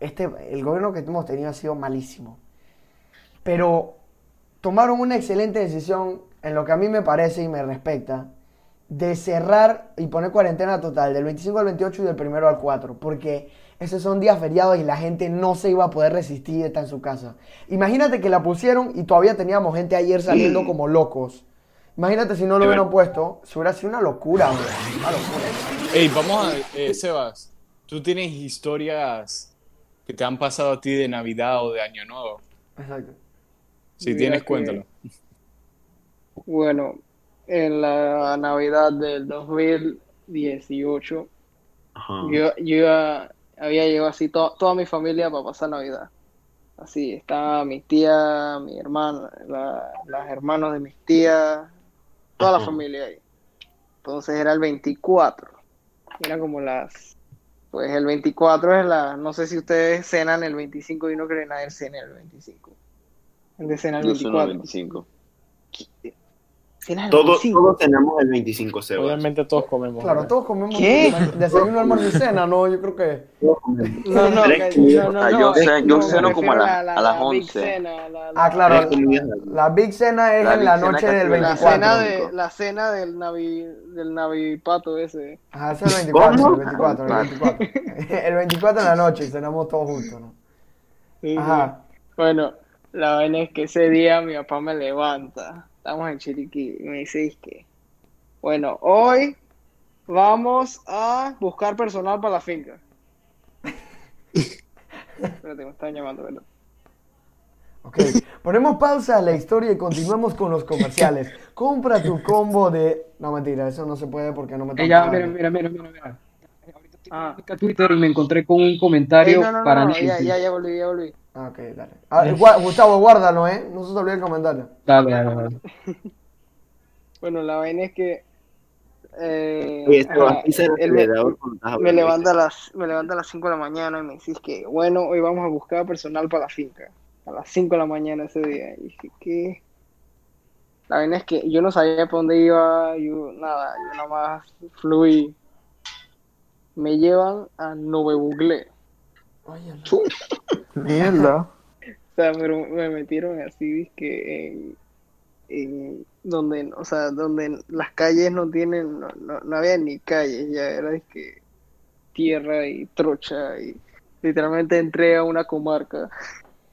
Este, el gobierno que hemos tenido ha sido malísimo. Pero tomaron una excelente decisión en lo que a mí me parece y me respecta de cerrar y poner cuarentena total del 25 al 28 y del 1 al 4, porque esos son días feriados y la gente no se iba a poder resistir de estar en su casa. Imagínate que la pusieron y todavía teníamos gente ayer saliendo como locos. Imagínate si no lo hubieran puesto, se hubiera sido una locura, güey. Una locura. Ey, vamos a. eh, Sebas, ¿tú tienes historias que te han pasado a ti de Navidad o de Año Nuevo? Exacto. Si Mira tienes, que- cuéntalo. Bueno, en la Navidad del 2018, Ajá. yo, yo iba- había llegado así to- toda mi familia para pasar Navidad. Así, estaba mi tía, mi hermana, la- las hermanos de mis tías, toda la familia ahí. Entonces era el 24. Era como las... Pues el 24 es la... No sé si ustedes cenan el 25 y no creen nadie cena el 25. El de cena el Yo soy el 24. 25. ¿Cenas el Todos, 25? todos tenemos el 25 Sebas. Obviamente todos comemos. Claro, ¿no? todos comemos ¿Qué? desayuno, almuerzo y cena, ¿no? Yo creo que... Todos comemos. No, no, Tres que- no, no, no, yo yo no, ceno como a la- a las la Big 11. Cena, la, Ah, la- claro, la Big Cena es La en la noche del te- la 24. cena de la cena del navi del navipato ese. Ajá, ese es el 24, ¿Cómo? el 24, el 24. El 24 en la noche y cenamos todos juntos, ¿no? Sí, sí. Ajá. Bueno, la vaina es que ese día mi papá me levanta. Estamos en Chiriquí y me dice es que, bueno, hoy vamos a buscar personal para la finca. Espérate, me están llamando, ¿verdad? Ok, ponemos pausa a la historia y continuamos con los comerciales. Compra tu combo de... No, mentira, eso no se puede porque no me Eh, toca. ya, mira, mira, mira, mira, mira. Ahorita estoy Ah. en Twitter y me encontré con un comentario no, no, para no, ya, ya, ya volví, ya volví. Ah, ok, dale. Ah, Gustavo, guárdalo, ¿eh? No se te olvide el comentario. Dale, dale, dale. Bueno, la vaina es que eh, Oye, ese era él me, levanta a las me levanta a las 5 de la mañana y me dice que bueno, hoy vamos a buscar personal para la finca. A las 5 de la mañana ese día. Y dije que la vaina es que yo no sabía para dónde iba, yo nada, yo nada más fluí. Me llevan a Nove Buglé. Oye, Mierda. O sea, pero me metieron así, que en, eh, donde, o sea, donde las calles no tienen, no, no, no había ni calles, ya era de que tierra y trocha y literalmente entré a una comarca.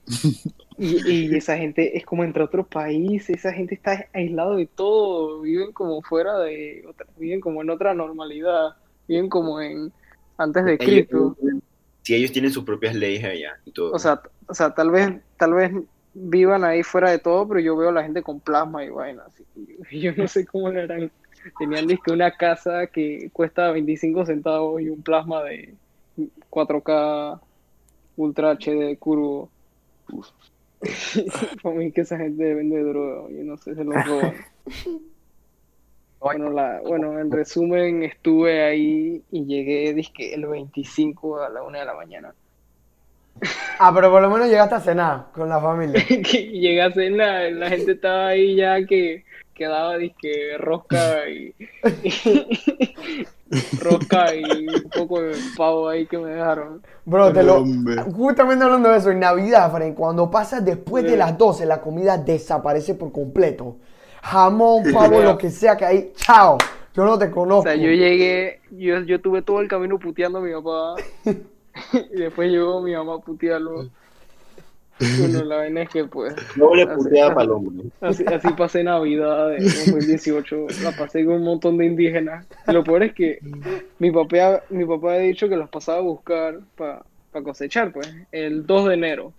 Y, y esa gente es como entre otro país, esa gente está aislado de todo, viven como fuera de otra, viven como en otra normalidad, viven como en antes de Cristo. Ellos- si ellos tienen sus propias leyes allá y todo. O sea, o sea, tal vez, tal vez vivan ahí fuera de todo, pero yo veo a la gente con plasma y vainas. Y yo no sé cómo le harán. Tenían dizque una casa que cuesta 25 centavos y un plasma de 4K Ultra HD curvo. Para mí que esa gente vende droga, yo no sé, se lo roban. Bueno, la, bueno, en resumen, estuve ahí y llegué, dizque, el 25 a la 1 de la mañana. Ah, pero por lo menos llegaste a cenar con la familia. llegué a cenar, la gente estaba ahí ya que quedaba disque rosca y, rosca y un poco de pavo ahí que me dejaron. Bro, te lo... Justamente hablando de eso, en Navidad, Fren, cuando pasa después de las 12, la comida desaparece por completo. Jamón, pavo, lo que sea que hay, chao. Yo no te O conozco. sea, yo llegué, yo, yo tuve todo el camino puteando a mi papá y después llegó mi mamá a putearlo. Bueno, la vaina es que pues puteada para el hombre. Así, así pasé Navidad en 2018, la pasé con un montón de indígenas. Y lo peor es que mi papá, mi papá ha dicho que los pasaba a buscar para cosechar, pues, el 2 de enero.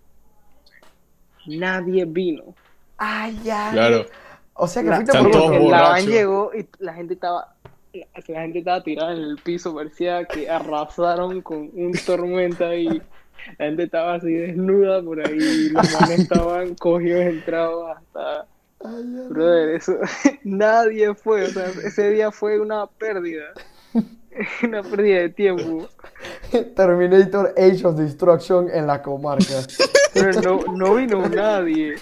Nadie vino. Ay, ya. Claro. O sea que La, fuiste por la van llegó y la gente estaba, la, la gente estaba tirada en el piso, parecía que arrasaron con un tormenta y la gente estaba así desnuda por ahí, y los manes estaban cogidos, entrados hasta Brother, eso, nadie fue, o sea, ese día fue una pérdida, una pérdida de tiempo. Terminator Age of Destruction en la comarca. Pero no, no vino nadie.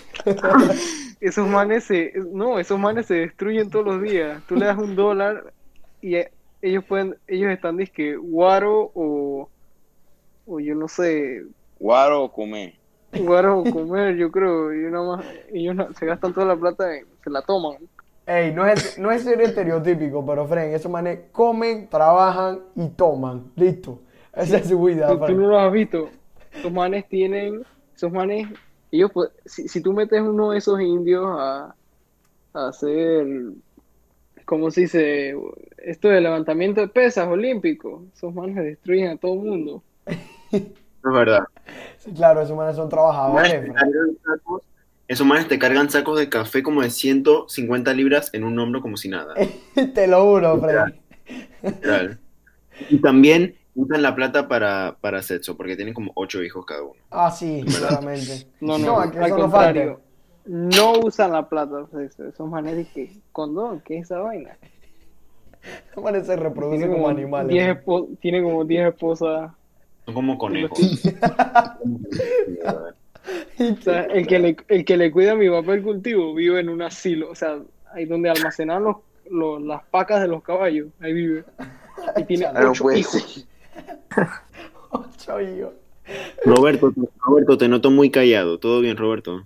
Esos manes se, no, esos manes se destruyen todos los días. Tú le das un dólar y eh, ellos pueden, ellos están disque guaro o, o yo no sé, Guaro o comer. guaro o comer, yo creo. Y nada más, ellos no- se gastan toda la plata, en- se la toman. Ey, no es, no es ser estereotípico, pero Fren, esos manes comen, trabajan y toman. Listo. Esa es su vida, Tú, tú no los has visto. Esos manes tienen, esos manes, ellos, pu- si, si tú metes uno de esos indios a, a hacer, ¿cómo se dice? Esto de levantamiento de pesas olímpico, esos manes destruyen a todo el mundo. Es verdad. Sí, claro, esos manes son trabajadores, Manes sacos- esos manes te cargan sacos de café como de 150 libras en un hombro como si nada. Te lo juro, literal. Y también usan la plata para, para sexo, porque tienen como 8 hijos cada uno. Ah, sí, claramente. No, no, que al eso no contrario. falta. No usan la plata, esos esos manes de que, condón, ¿qué es esa vaina? Manes se reproducen Tiene como como animales. 10 espo- tiene como 10 esposas. Son como conejos. O sea, el que le, el que le cuida a mi papá el cultivo vive en un asilo, o sea, ahí donde almacenan los, los- las pacas de los caballos, ahí vive. Y tiene No ocho puede hijos. Ocho hijos. Roberto, Roberto, te noto muy callado. ¿Todo bien, Roberto?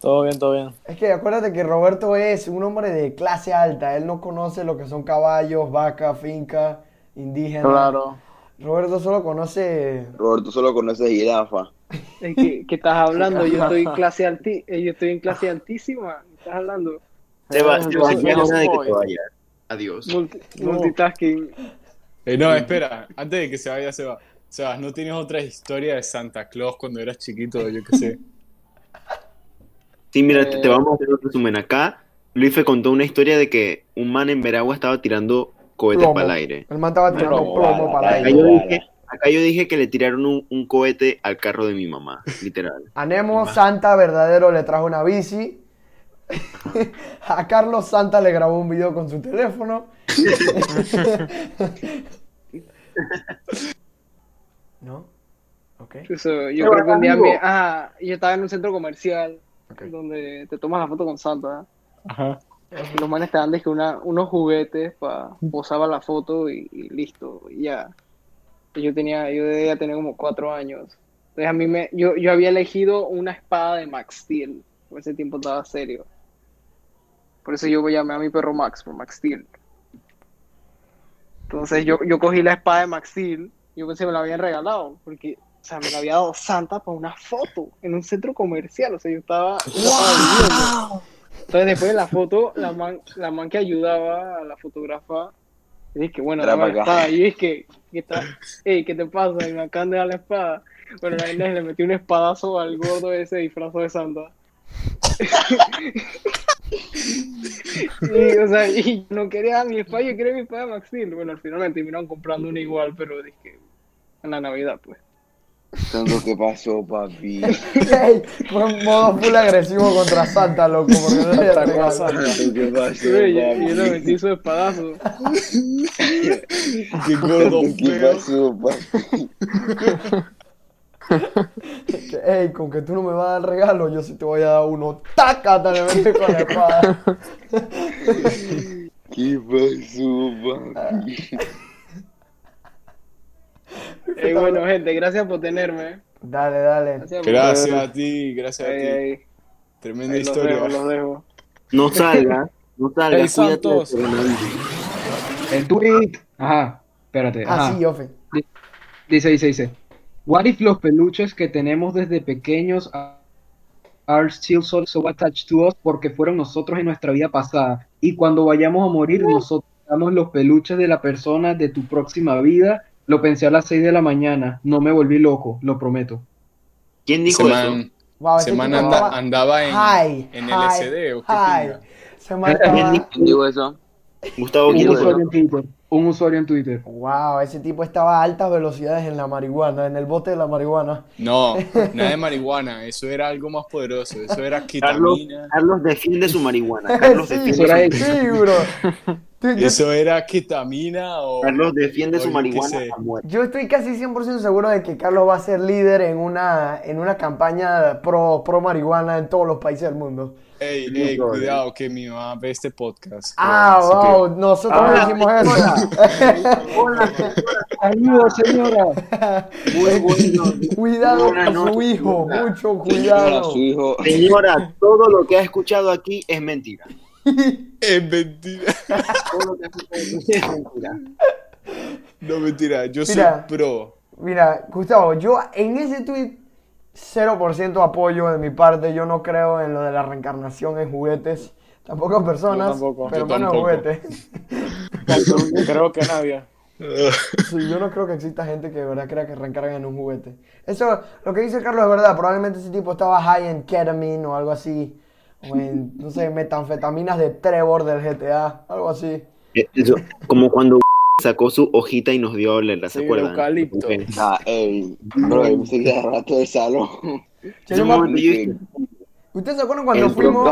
Todo bien, todo bien. Es que acuérdate que Roberto es un hombre de clase alta. Él no conoce lo que son caballos, vacas, fincas, indígenas. Claro. Roberto solo conoce. Roberto solo conoce jirafa. ¿De qué, qué estás hablando? Yo estoy en clase alti, eh, yo estoy en clase altísima. ¿qué ¿Estás hablando? Seba, yo Seba, soy- ya es yo hora de que te vayas. Adiós. Multi- No. Multitasking. Eh, no, espera, antes de que se vaya, Sebas. Sebas, ¿no tienes otra historia de Santa Claus cuando eras chiquito? Yo qué sé. Sí, mira, te, Eh, te vamos a hacer un resumen. Acá, Luis contó una historia de que un man en Veragua estaba tirando cohetes Plomo. para el aire. El man estaba tirando Plomo, plomo para yo dije, acá yo dije que le tiraron un, un cohete al carro de mi mamá, literal. A Nemo Santa verdadero le trajo una bici. A Carlos Santa le grabó un video con su teléfono. ¿No? Ok. Eso, yo creo que un día me, ah, yo estaba en un centro comercial donde te tomas la foto con Santa. Ajá. Los manes te dan dizque, una, unos juguetes para posar para la foto y, y listo, y ya. Yo tenía, yo debía tener como cuatro años. Entonces a mí me, yo, yo había elegido una espada de Max Steel. Por ese tiempo estaba serio. Por eso yo llamé a mi perro Max, por Max Steel. Entonces yo, yo cogí la espada de Max Steel, yo pensé que me la habían regalado, porque, o sea, me la había dado Santa para una foto en un centro comercial, o sea, yo estaba... viviendo. Entonces después de la foto, la man, la man que ayudaba a la fotógrafa, dije que bueno, dame la espada, y es que, ¿qué, está? Ey, ¿qué te pasa? Y me acaban de dar la espada. Bueno, la le metí un espadazo al gordo ese disfrazado de Santa. y, o sea, y no quería mi espada, yo quería mi espada de Maxil. Bueno, al final me terminaron comprando una igual, pero dije, en la Navidad, pues. Tanto que pasó, papi. Ey, fue en modo full agresivo contra Santa, loco, porque no le Santa regalo. Claus. Tanto que pasó, Sí, y, y yo le papi. metí su espadazo. Qué gordo feo. pasó, papi. Que, Ey, con que tú no me vas a dar regalo, yo sí te voy a dar uno. Le metí con la espada. ¿Qué pasó, papi? Ey, bueno, gente, gracias por tenerme. Dale, dale. Gracias a ti, gracias a ti. ey, Tremenda los historia. dejo, los dejo. No salga, no salga, Ey, Santos. El tweet. Ajá, espérate. Ah, Ajá. sí, Ofe. Dice, dice, dice. What if los peluches que tenemos desde pequeños are- are still so, so attached to us porque fueron nosotros en nuestra vida pasada y cuando vayamos a morir nosotros damos los peluches de la persona de tu próxima vida? Lo pensé a las 6 de la mañana, no me volví loco, lo prometo. ¿Quién dijo eso? man, Wow, tipo anda- estaba andaba en, high, en high, LSD o qué high. man ¿Quién estaba... ¿Quién dijo eso? Gustavo, Un Un usuario en Twitter. Wow, ese tipo estaba a altas velocidades en la marihuana, en el bote de la marihuana. No, nada de marihuana, eso era algo más poderoso, eso era ketamina, Carlos defiende su marihuana. Carlos sí, defiende, su, sí, bro. Eso era ketamina o... Carlos defiende o su marihuana yo estoy casi 100% seguro de que Carlos va a ser líder en una, en una campaña pro, pro marihuana en todos los países del mundo. Ey, ey, cuidado que mi mamá ve este podcast. Ah, Así que- wow, nosotros Ah, decimos eso. Saludos, señora. Muy bueno. Cuidado con su hijo, señora. mucho cuidado. su hijo. Señora, todo lo que ha escuchado aquí es mentira. Es mentira. Todo lo que ha escuchado aquí es mentira. No, mentira, yo soy pro. Mira, Gustavo, yo en ese tweet 0% apoyo de mi parte. Yo no creo en lo de la reencarnación en juguetes. Tampoco en personas, Yo tampoco. pero Yo menos juguetes. Creo que nadie. Sí, yo no creo que exista gente que de verdad crea que reencargan en un juguete. Eso, lo que dice Carlos es verdad. Probablemente ese tipo estaba high en ketamine o algo así. O en, no sé, metanfetaminas de Trevor del GTA. Algo así. Eh, Eso, como cuando sacó su hojita y nos dio olerla, ¿se Sí, acuerdan? eucalipto. Ah, ey, bro, yo de rato del salón. ¿Ustedes se acuerdan cuando El fuimos?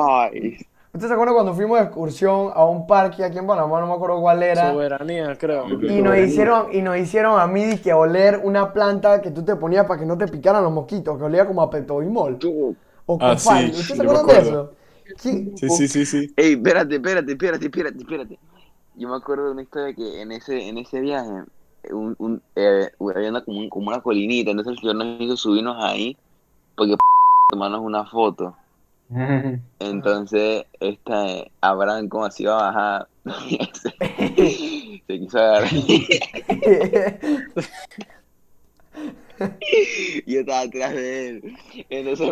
¿Ustedes se acuerdan cuando fuimos de excursión a un parque aquí en Panamá? No me acuerdo cuál era. Soberanía, creo. Y nos hicieron, y nos hicieron a mí que oler una planta que tú te ponías para que no te picaran los mosquitos, que olía como a peptobimol. Tú. O Ah, sí, ¿Ustedes se acuerdan de eso? Sí. Sí, sí, sí, sí. Ey, espérate, espérate, espérate, espérate, espérate. Yo me acuerdo de una historia que en ese, en ese viaje, un, un, eh, había una, como, un- como una colinita, entonces el señor nos hizo subirnos ahí, porque tomarnos una foto. Entonces, esta, eh, Abraham, como así iba a bajar, se, se quiso agarrar. Yo estaba atrás de él. Entonces,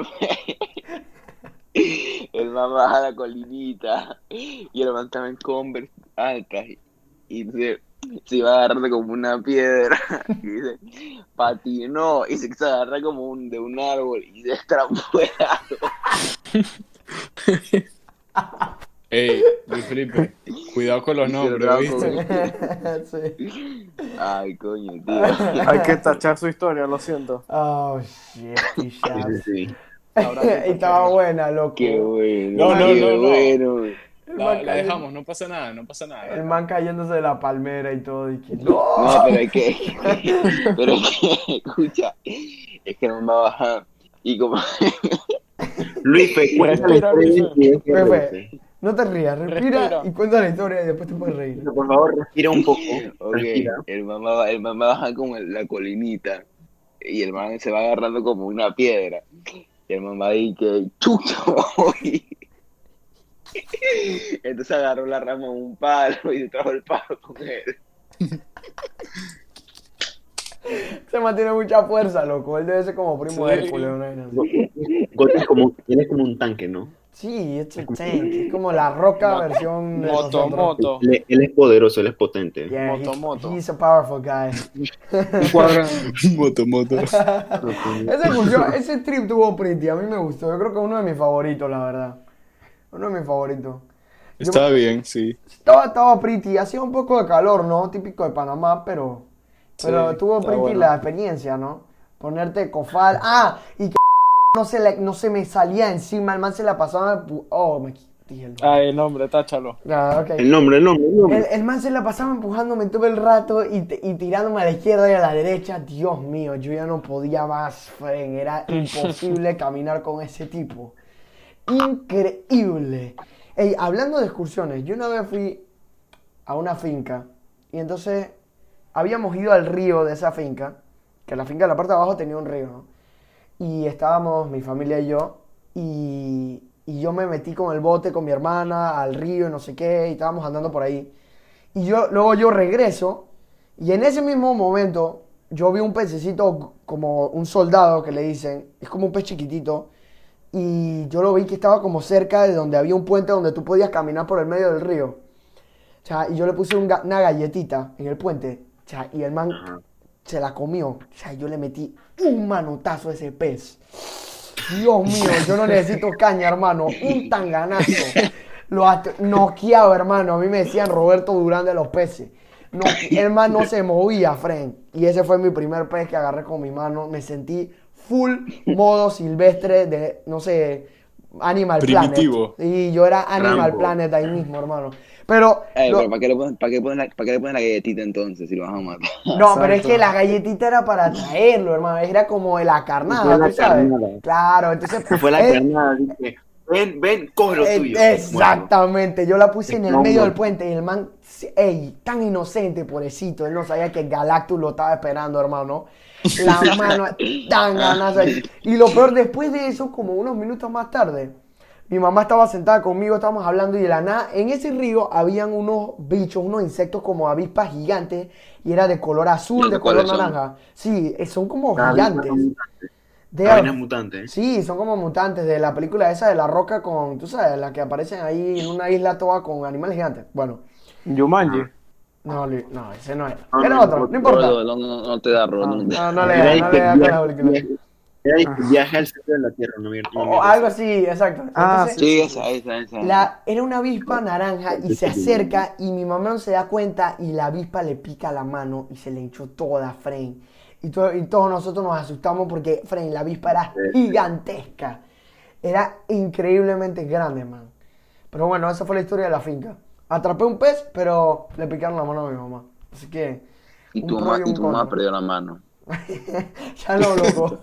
el man baja la colinita y el man estaba en Converse altas y, y se, se iba agarrando como una piedra y dice, patinó y se quiso agarrar como un, de un árbol y se árbol. Ey, Luis Felipe, cuidado con los Y se nombres, lo ¿viste? sí. Ay, coño, tío. Hay que tachar su historia, lo siento. Oh, shit, sí, sí, Y estaba buena, loco. Qué bueno. No, no, qué no, no. bueno. La, man la cayendo- dejamos, no pasa nada, no pasa nada. El man cayéndose de la palmera y todo. Y que, No, ¡No! pero es que, pero es que, escucha, es que no me va a bajar. Y como, Luis, Pepe. reírse. No te rías, respira, Respira. y cuenta la historia y después te puedes reír. Por favor, respira un poco. el mamá, va- el mamá baja como en la colinita y el man se va agarrando como una piedra. Y el mamá dice que chucho, y, Entonces agarró la rama de un palo y trajo el palo con él. Se mantiene mucha fuerza, loco. Él debe ser como primo de. Hércules. Gotti es como, él es como un tanque, ¿no? Sí, es un tank. Es como la roca versión de Moto, nosotros. moto. Él, él es poderoso, él es potente. Yeah, Moto, he- moto. He's a powerful guy. Moto, moto. Excursión, ese trip tuvo pretty, a mí me gustó. Yo creo que es uno de mis favoritos, la verdad. Uno de mis favoritos. Yo- Estaba bien, sí. Estaba, estaba pretty, hacía un poco de calor, ¿no? Típico de Panamá, pero, pero Sí, tuvo está pretty bueno. la experiencia, ¿no? Ponerte cofal. Ah, y que no se, le, no se me salía encima, el man se la pasaba. Oh, me dije el nombre. Ay, el nombre, táchalo. Ah. El nombre, el nombre, el nombre. El, el man se la pasaba empujándome todo el rato y, y tirándome a la izquierda y a la derecha. Dios mío, yo ya no podía más, Fren. Era imposible caminar con ese tipo. Increíble. Ey, hablando de excursiones, yo una vez fui a una finca y entonces habíamos ido al río de esa finca, que la finca de la parte de abajo tenía un río, ¿no? Y estábamos, mi familia y yo, y, y yo me metí con el bote con mi hermana al río y no sé qué, y estábamos andando por ahí. Y yo, luego yo regreso, y en ese mismo momento yo vi un pececito como un soldado que le dicen, es como un pez chiquitito, y yo lo vi que estaba como cerca de donde había un puente donde tú podías caminar por el medio del río. O y yo le puse una galletita en el puente, o y el man se la comió. O sea, yo le metí un manotazo a ese pez. Dios mío, yo no necesito caña, hermano. Un tanganazo. Lo noqueado, hermano. A mí me decían Roberto Durán de los peces. No, el man no se movía, Fren. Y ese fue mi primer pez que agarré con mi mano. Me sentí full modo silvestre de, no sé, Animal Primitivo. Planet. Y yo era Animal Rambo. Planet ahí mismo, hermano. Pero, Eh, lo- pero ¿para qué, le pones, para, qué pones la, ¿para qué le pones la galletita entonces si lo vas a matar? no, pero es que la galletita era para traerlo, hermano. Era como la carnada, Fue la tú sabes. carnada. Claro, entonces. Fue la eh, carnada, dice, ven, ven, coge lo eh, tuyo. Exactamente, yo la puse en el No, medio del puente y el man, ey, tan inocente, pobrecito, él no sabía que Galactus lo estaba esperando, hermano. La mano tan ganaza. Y lo peor, después de eso, como unos minutos más tarde, mi mamá estaba sentada conmigo, estábamos hablando y de la nada, en ese río habían unos bichos, unos insectos como avispas gigantes y era de color azul, ¿Los de de color son? naranja. Sí, eh, son como gigantes. They La are- vaina es mutante. Sí, son como mutantes de la película esa de la roca con, tú sabes, la que aparecen ahí en una isla toda con animales gigantes. Bueno, Yumanji. no, no, ese no era. No, Era no, otro, no importa. No, no, no, no te da rol. no te- No, no le da, de no le da con la viaje- película. Que viaje al centro de la Tierra, no mierda. O algo así, exacto. Ah, Sí, esa, esa, esa. la, era una avispa naranja y se acerca y mi mamá no se da cuenta y la avispa le pica la mano y se le hinchó toda, Fren. Y, to- y todos nosotros nos asustamos porque, Fren, la avispa era gigantesca. Era increíblemente grande, man. Pero bueno, esa fue la historia de la finca. Atrapé un pez, pero le picaron la mano a mi mamá. Así que... Y tu mamá, y y tu mamá perdió la mano. ya no, loco.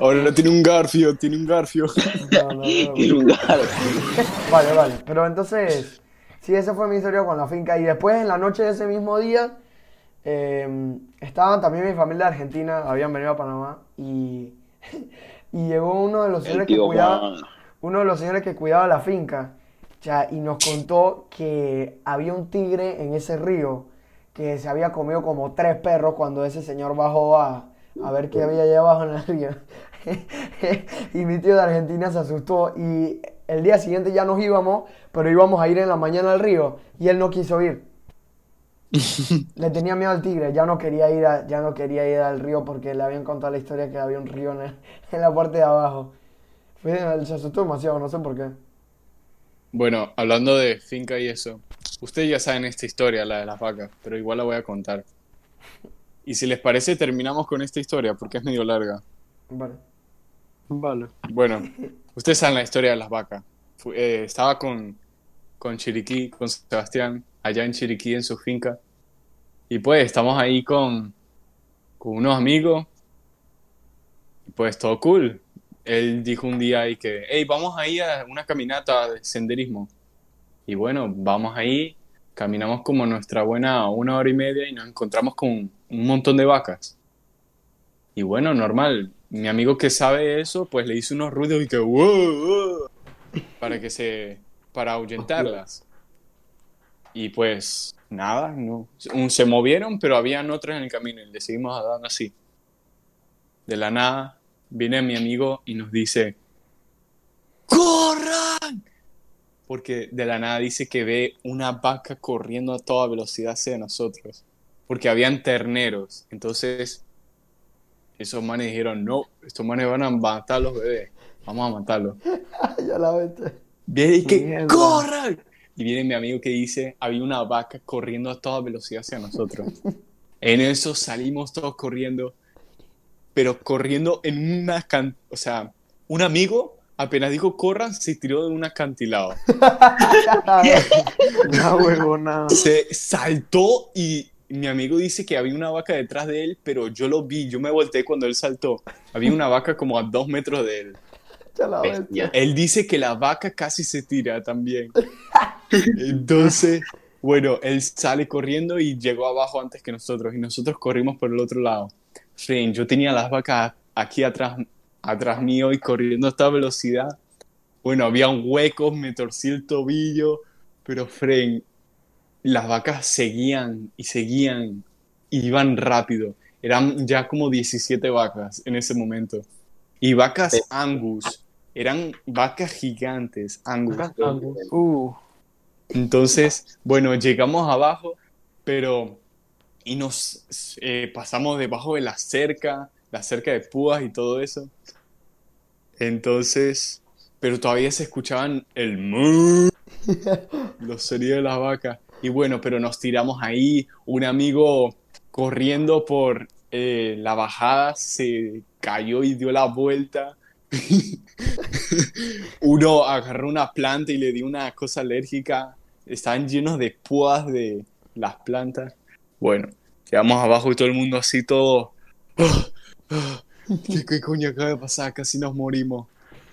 Ahora tiene un garfio, tiene un garfio. No, no, no. Y un gato. Vale, vale. Pero entonces, sí, esa fue mi historia con la finca. Y después, en la noche de ese mismo día, eh, estaban también mi familia de Argentina, habían venido a Panamá. Y, y llegó uno de los señores que cuidaba, uno de los señores que cuidaba la finca. ya, y nos contó que había un tigre en ese río que se había comido como tres perros cuando ese señor bajó a, a ver qué había allá abajo en el río. y mi tío de Argentina se asustó y el día siguiente ya nos íbamos, pero íbamos a ir en la mañana al río y él no quiso ir. Le tenía miedo al tigre, ya no quería ir a- ya no quería ir al río porque le habían contado la historia que había un río en, el- en la parte de abajo. Fue- se asustó demasiado, no sé por qué. Bueno, hablando de finca y eso, ustedes ya saben esta historia, la de las vacas, pero igual la voy a contar. Y si les parece, terminamos con esta historia porque es medio larga. Vale. Vale. Bueno, ustedes saben la historia de las vacas. Eh, estaba con, con Chiriquí, con Sebastián, allá en Chiriquí, en su finca. Y pues estamos ahí con, con unos amigos. Y pues todo cool. Él dijo un día ahí que, hey, vamos a ir a una caminata de senderismo. Y bueno, vamos ahí, caminamos como nuestra buena una hora y media y nos encontramos con un montón de vacas. Y bueno, normal. Mi amigo que sabe eso, pues le hizo unos ruidos y que wow, wow", para que se para ahuyentarlas. Y pues nada, no. Se movieron, pero habían otras en el camino y le seguimos dando así. De la nada viene mi amigo y nos dice, ¡Corran! Porque de la nada dice que ve una vaca corriendo a toda velocidad hacia nosotros. Porque habían terneros. Entonces, esos manes dijeron, no, estos manes van a matar a los bebés. Vamos a matarlos. ya la vete. Viene y que Mierda. ¡corran! Y viene mi amigo que dice, había una vaca corriendo a toda velocidad hacia nosotros. en eso salimos todos corriendo, pero corriendo en una can... O sea, un amigo apenas dijo corran, se tiró de un acantilado. Una huevona. Se saltó y mi amigo dice que había una vaca detrás de él, pero yo lo vi, yo me volteé cuando él saltó. Había una vaca como a dos metros de él. ya la vete. Bestia. Él dice que la vaca casi se tira también. Entonces, bueno, él sale corriendo y llegó abajo antes que nosotros y nosotros corrimos por el otro lado. Fren, yo tenía las vacas aquí atrás, atrás mío y corriendo a esta velocidad. Bueno, había huecos, me torcí el tobillo, pero Fren, las vacas seguían y seguían y iban rápido. Eran ya como 17 vacas en ese momento. Y vacas Angus. Eran vacas gigantes, Angus. Uh, Entonces, bueno, llegamos abajo, pero... Y nos eh, pasamos debajo de la cerca, la cerca de púas y todo eso. Entonces, pero todavía se escuchaban el los sonidos de las vacas. Y bueno, pero nos tiramos ahí. Un amigo corriendo por eh, la bajada se cayó y dio la vuelta. Uno agarró una planta y le dio una cosa alérgica. Estaban llenos de púas de las plantas. Bueno, quedamos abajo y todo el mundo así todo. "Ah, ah, ¿Qué, qué coño acaba de pasar? Casi nos morimos.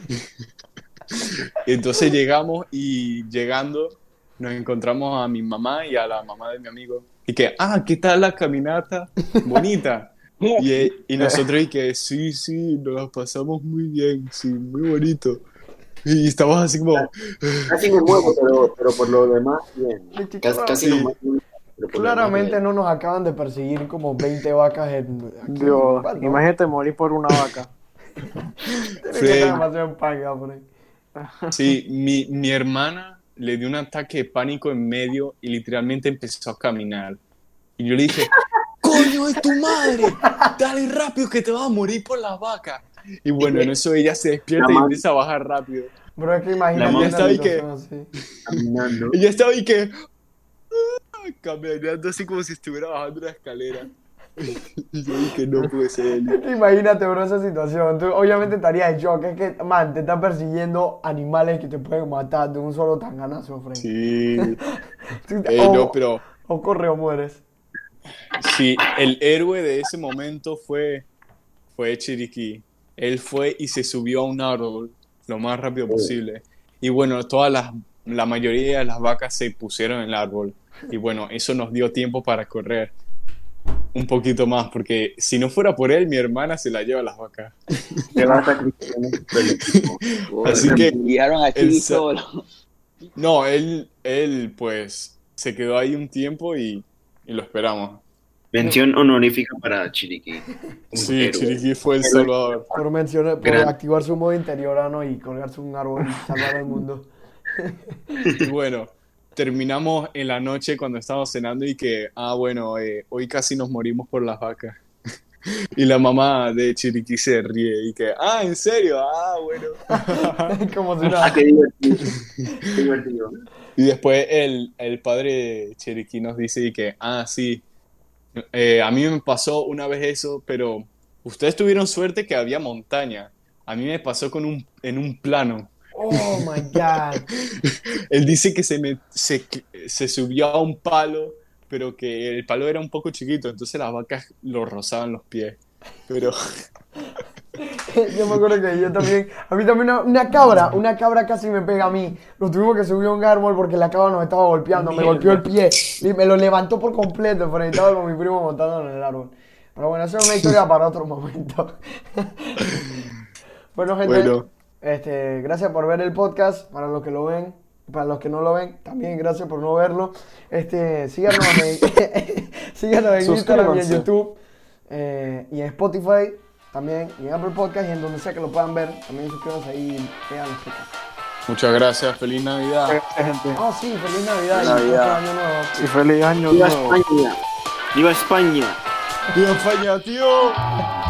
Entonces llegamos y llegando nos encontramos a mi mamá y a la mamá de mi amigo. Y que, ah, ¿qué tal la caminata? Bonita. Y, y nosotros y que, sí, sí, nos la pasamos muy bien, sí, muy bonito. Y estamos así como, Casi me muevo, pero, pero por lo demás, bien. Casi, casi Sí. no Claramente no nos acaban de perseguir como 20 vacas en... aquí. Dios, imagínate morir por una vaca. Tiene que Fred. estar demasiado panga por ahí. Sí, mi, mi hermana le dio un ataque de pánico en medio y literalmente empezó a caminar. Y yo le dije, ¡Coño, es tu madre! Dale rápido que te vas a morir por las vacas. Y bueno, en eso ella se despierta y La empieza a bajar rápido. Bro, es que imagínate mamá una está ahí que- así. Ella estaba ahí que... Caminando así como si estuviera bajando una escalera. Y yo dije, no puede ser. Imagínate, bro, esa situación. Tú obviamente estarías en shock. Es que, man, te están persiguiendo animales que te pueden matar de un solo tanganazo, Frank. Sí. Tú- Eh, o, no, pero... o corre o mueres. Sí, el héroe de ese momento fue, fue Chiriquí. Él fue y se subió a un árbol lo más rápido posible. Y bueno, todas las, la mayoría de las vacas se pusieron en el árbol. Y bueno, eso nos dio tiempo para correr un poquito más, porque si no fuera por él, mi hermana se la lleva a las vacas. Te vas a. Así que Guiaron aquí sa- solo. No, él, él pues se quedó ahí un tiempo y, y lo esperamos. Mención honorífica para Chiriquí. Sí, héroe. Chiriquí fue el salvador. Por mencionar, por activar su modo interiorano y colgarse un árbol y salvar al mundo. Y bueno, terminamos en la noche cuando estábamos cenando y que, ah, bueno, eh, hoy casi nos morimos por las vacas. Y la mamá de Chiriquí se ríe y que, ah, ¿en serio? Ah, bueno. Como si Ah, qué divertido. Qué divertido. Y después el, el padre de Chiriquí nos dice y que, ah, sí, eh, a mí me pasó una vez eso, pero ustedes tuvieron suerte que había montaña. A mí me pasó con un, en un plano. Oh my god. Él dice que se, me, se, se subió a un palo, pero que el palo era un poco chiquito, entonces las vacas lo rozaban los pies. Pero Yo me acuerdo que yo también, a mí también una, una cabra, una cabra casi me pega a mí. Lo tuvimos que subir a un árbol porque la cabra nos estaba golpeando, me golpeó el pie y me lo levantó por completo, pero estaba con mi primo montando en el árbol. Pero bueno, esa es una historia para otro momento. bueno, gente, bueno, este, gracias por ver el podcast, para los que lo ven. Para los que no lo ven, también gracias por no verlo. Este, síganos en, síganos en Instagram y en. YouTube eh, y en Spotify también y en Apple Podcast y en donde sea que lo puedan ver. También suscríbanse ahí y vean los podcasts. Muchas gracias, feliz Navidad. Gente. Oh, sí, feliz Navidad y Navidad. año nuevo. Y feliz año ¡Viva nuevo. España! ¡Viva España! ¡Viva España, tío!